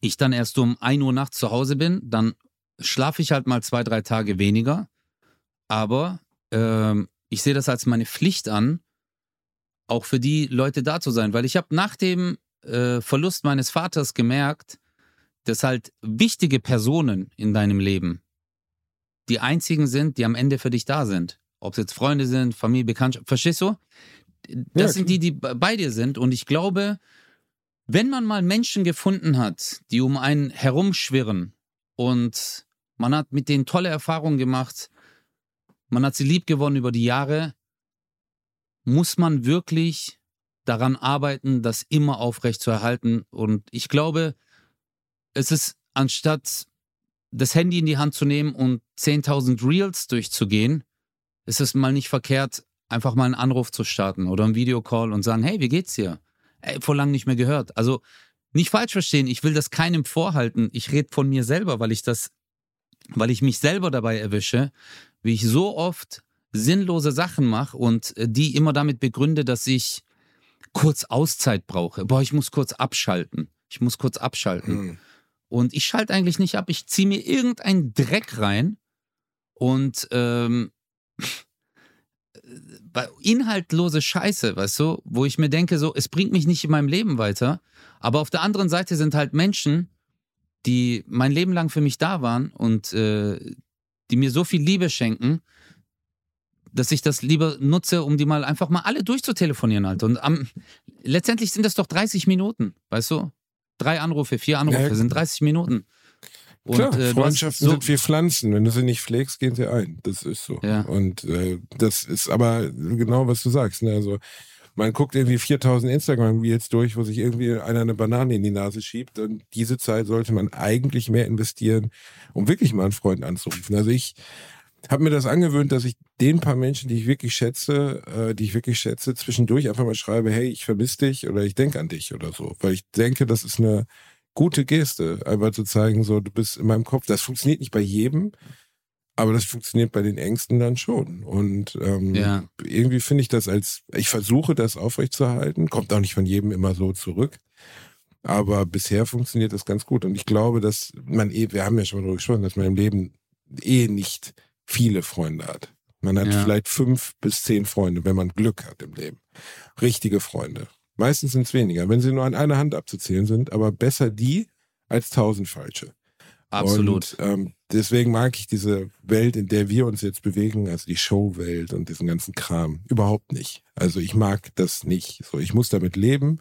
ich dann erst um 1 Uhr nachts zu Hause bin, dann schlafe ich halt mal zwei, drei Tage weniger. Aber ähm, ich sehe das als meine Pflicht an, auch für die Leute da zu sein, weil ich habe nach dem äh, Verlust meines Vaters gemerkt, dass halt wichtige Personen in deinem Leben die einzigen sind, die am Ende für dich da sind. Ob es jetzt Freunde sind, Familie, Bekanntschaft, verstehst du? Das Ja, sind die, die bei dir sind. Und ich glaube, wenn man mal Menschen gefunden hat, die um einen herumschwirren und man hat mit denen tolle Erfahrungen gemacht, man hat sie lieb gewonnen über die Jahre, muss man wirklich daran arbeiten, das immer aufrecht zu erhalten. Und ich glaube, es ist anstatt das Handy in die Hand zu nehmen und 10.000 Reels durchzugehen, ist es mal nicht verkehrt, einfach mal einen Anruf zu starten oder einen Videocall und sagen, hey, wie geht's dir? Ey, vor lang nicht mehr gehört. Also nicht falsch verstehen, ich will das keinem vorhalten. Ich rede von mir selber, weil ich das, weil ich mich selber dabei erwische, wie ich so oft sinnlose Sachen mache und äh, die immer damit begründe, dass ich kurz Auszeit brauche. Boah, ich muss kurz abschalten. Ich muss kurz abschalten. Hm. Und ich schalte eigentlich nicht ab. Ich ziehe mir irgendeinen Dreck rein und ähm, bei- inhaltlose Scheiße, weißt du, wo ich mir denke, so, es bringt mich nicht in meinem Leben weiter. Aber auf der anderen Seite sind halt Menschen, die mein Leben lang für mich da waren und äh, die mir so viel Liebe schenken, dass ich das lieber nutze, um die mal einfach mal alle durchzutelefonieren halt. Und am, letztendlich sind das doch 30 Minuten, weißt du? Drei Anrufe, vier Anrufe Ja. sind 30 Minuten. Und, Klar, äh, Freundschaften so, sind wie Pflanzen. Wenn du sie nicht pflegst, gehen sie ein. Das ist so. Ja. Und äh, das ist aber genau, was du sagst. Ne? Also man guckt irgendwie 4000 Instagram-Reels durch, wo sich irgendwie einer eine Banane in die Nase schiebt. Und diese Zeit sollte man eigentlich mehr investieren, um wirklich mal einen Freund anzurufen. Also ich habe mir das angewöhnt, dass ich den paar Menschen, die ich wirklich schätze, äh, die ich wirklich schätze, zwischendurch einfach mal schreibe, hey, ich vermisse dich oder ich denke an dich oder so. Weil ich denke, das ist eine gute Geste, einfach zu zeigen, so, du bist in meinem Kopf. Das funktioniert nicht bei jedem, aber das funktioniert bei den Ängsten dann schon. Und ähm, Ja. irgendwie finde ich das als, ich versuche das aufrechtzuerhalten, kommt auch nicht von jedem immer so zurück. Aber bisher funktioniert das ganz gut. Und ich glaube, dass man eh, wir haben ja schon mal darüber gesprochen, dass man im Leben eh nicht viele Freunde hat. Man hat Ja. vielleicht fünf bis zehn Freunde, wenn man Glück hat im Leben. Richtige Freunde. Meistens sind es weniger, wenn sie nur an einer Hand abzuzählen sind, aber besser die als tausend falsche. absolut. Und ähm, deswegen mag ich diese Welt, in der wir uns jetzt bewegen, also die Showwelt und diesen ganzen Kram, überhaupt nicht. Also ich mag das nicht. So, ich muss damit leben,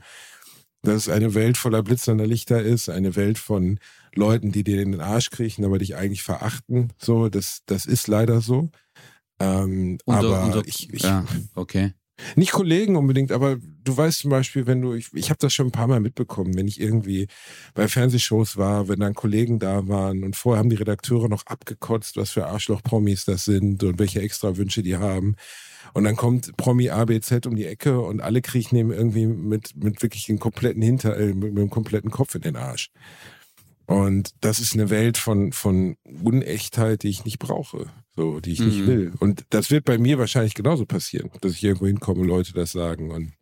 dass es eine Welt voller blitzernder Lichter ist, eine Welt von Leuten, die dir in den Arsch kriechen, aber dich eigentlich verachten. So, das, das ist leider so. Ähm, Und- aber und- ich, ich, ja, okay. nicht Kollegen unbedingt, aber du weißt zum Beispiel, wenn du, ich, ich habe das schon ein paar Mal mitbekommen, wenn ich irgendwie bei Fernsehshows war, wenn dann Kollegen da waren und vorher haben die Redakteure noch abgekotzt, was für Arschloch-Promis das sind und welche extra Wünsche die haben. Und dann kommt Promi ABZ um die Ecke und alle kriechen ihm irgendwie mit, mit wirklich dem kompletten Hinter, äh, mit, mit dem kompletten Kopf in den Arsch. Und das ist eine Welt von, von Unechtheit, die ich nicht brauche, so, die ich nicht Mhm. will. Und das wird bei mir wahrscheinlich genauso passieren, dass ich irgendwo hinkomme und Leute das sagen. Und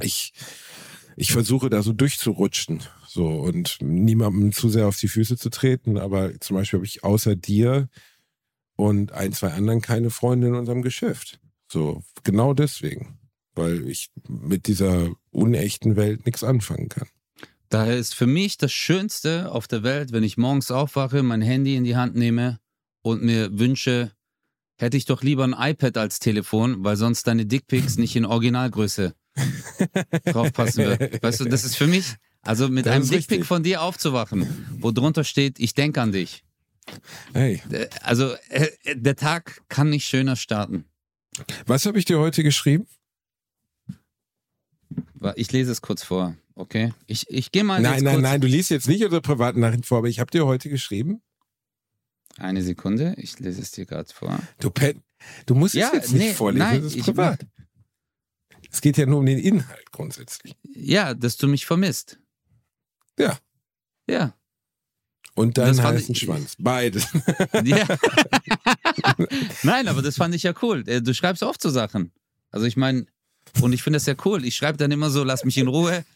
ich, ich versuche da so durchzurutschen, so, und niemandem zu sehr auf die Füße zu treten. Aber zum Beispiel habe ich außer dir und ein, zwei anderen keine Freunde in unserem Geschäft. So, genau deswegen. Weil ich mit dieser unechten Welt nichts anfangen kann. Daher ist für mich das Schönste auf der Welt, wenn ich morgens aufwache, mein Handy in die Hand nehme und mir wünsche, hätte ich doch lieber ein iPad als Telefon, weil sonst deine Dickpics nicht in Originalgröße draufpassen wird. Weißt du, das ist für mich, also mit Das einem Dickpic von dir aufzuwachen, wo drunter steht, ich denke an dich. Hey, Äh, Also äh, der Tag kann nicht schöner starten. was habe ich dir heute geschrieben? Ich lese es kurz vor, okay? Ich, ich gehe mal. Nein, nein, kurz nein, du liest jetzt nicht unsere privaten Nachrichten vor, aber ich habe dir heute geschrieben. Eine Sekunde, ich lese es dir gerade vor. Du Pen, du musst Ja, es jetzt nicht nee, vorlesen, nein, das ist ich- privat. Es geht ja nur um den Inhalt grundsätzlich. Ja, dass du mich vermisst. Ja. Ja. Und Das deinen fand heißen ich- Schwanz. Beides. (laughs) ja. (laughs) Nein, aber das fand ich ja cool. Äh, Du schreibst oft so Sachen. Also ich meine, und ich finde das ja cool. Ich schreibe dann immer so, lass mich in Ruhe. (laughs)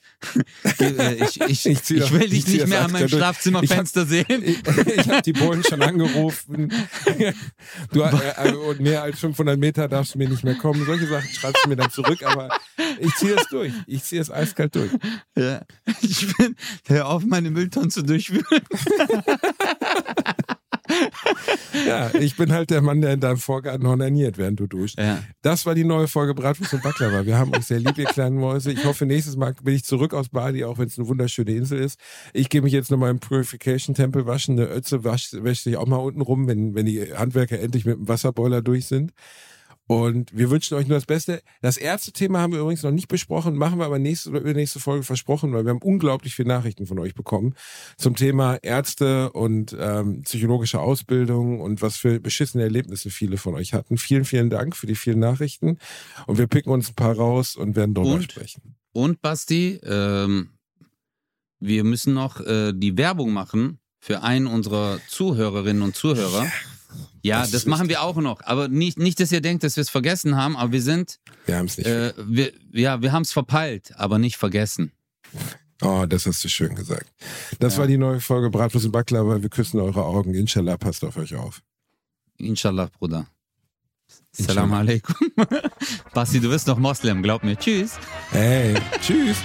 Äh, ich, ich, Ich ich, will ich dich nicht mehr an meinem durch. Schlafzimmerfenster sehen. (laughs) Ich, habe die Bullen schon angerufen. (laughs) Du, äh, und mehr als 500 Meter darfst du mir nicht mehr kommen. Solche Sachen schreibst du mir dann zurück, aber ich ziehe das durch. Ich ziehe es eiskalt durch. Ja. Ich bin, hör auf, meine Mülltonnen zu durchwühlen. (laughs) Ja, ich bin halt der Mann, der in deinem Vorgarten honaniert, während du duschst. Ja. Das war die neue Folge Bratwurst und Baklava. Wir haben euch sehr lieb, ihr kleinen Mäuse. Ich hoffe, nächstes Mal bin ich zurück aus Bali, auch wenn es eine wunderschöne Insel ist. Ich gehe mich jetzt nochmal im Purification-Tempel waschen. Eine Ötze wäscht sich auch mal unten rum, wenn, wenn die Handwerker endlich mit dem Wasserboiler durch sind. Und wir wünschen euch nur das Beste. Das erste Thema haben wir übrigens noch nicht besprochen, machen wir aber nächste oder übernächste Folge versprochen, weil wir haben unglaublich viele Nachrichten von euch bekommen zum Thema Ärzte und ähm, psychologische Ausbildung und was für beschissene Erlebnisse viele von euch hatten. Vielen, vielen Dank für die vielen Nachrichten. Und wir picken uns ein paar raus und werden darüber Und? sprechen. Und Basti, ähm, wir müssen noch äh, die Werbung machen für einen unserer Zuhörerinnen und Zuhörer. Ja, das das, ist machen wir auch noch. Aber nicht, nicht, dass ihr denkt, dass wir es vergessen haben, aber wir sind, Wir haben es nicht. äh, wir, ja, wir haben es verpeilt, aber nicht vergessen. oh, das hast du schön gesagt. Das Ja. war die neue Folge Bratwurst und Baklava. Wir küssen eure Augen. Inshallah, passt auf euch auf. Inshallah, Bruder. Inshallah. Salam alaikum. (laughs) Basti, du bist noch Moslem, glaub mir. Tschüss. Hey, tschüss.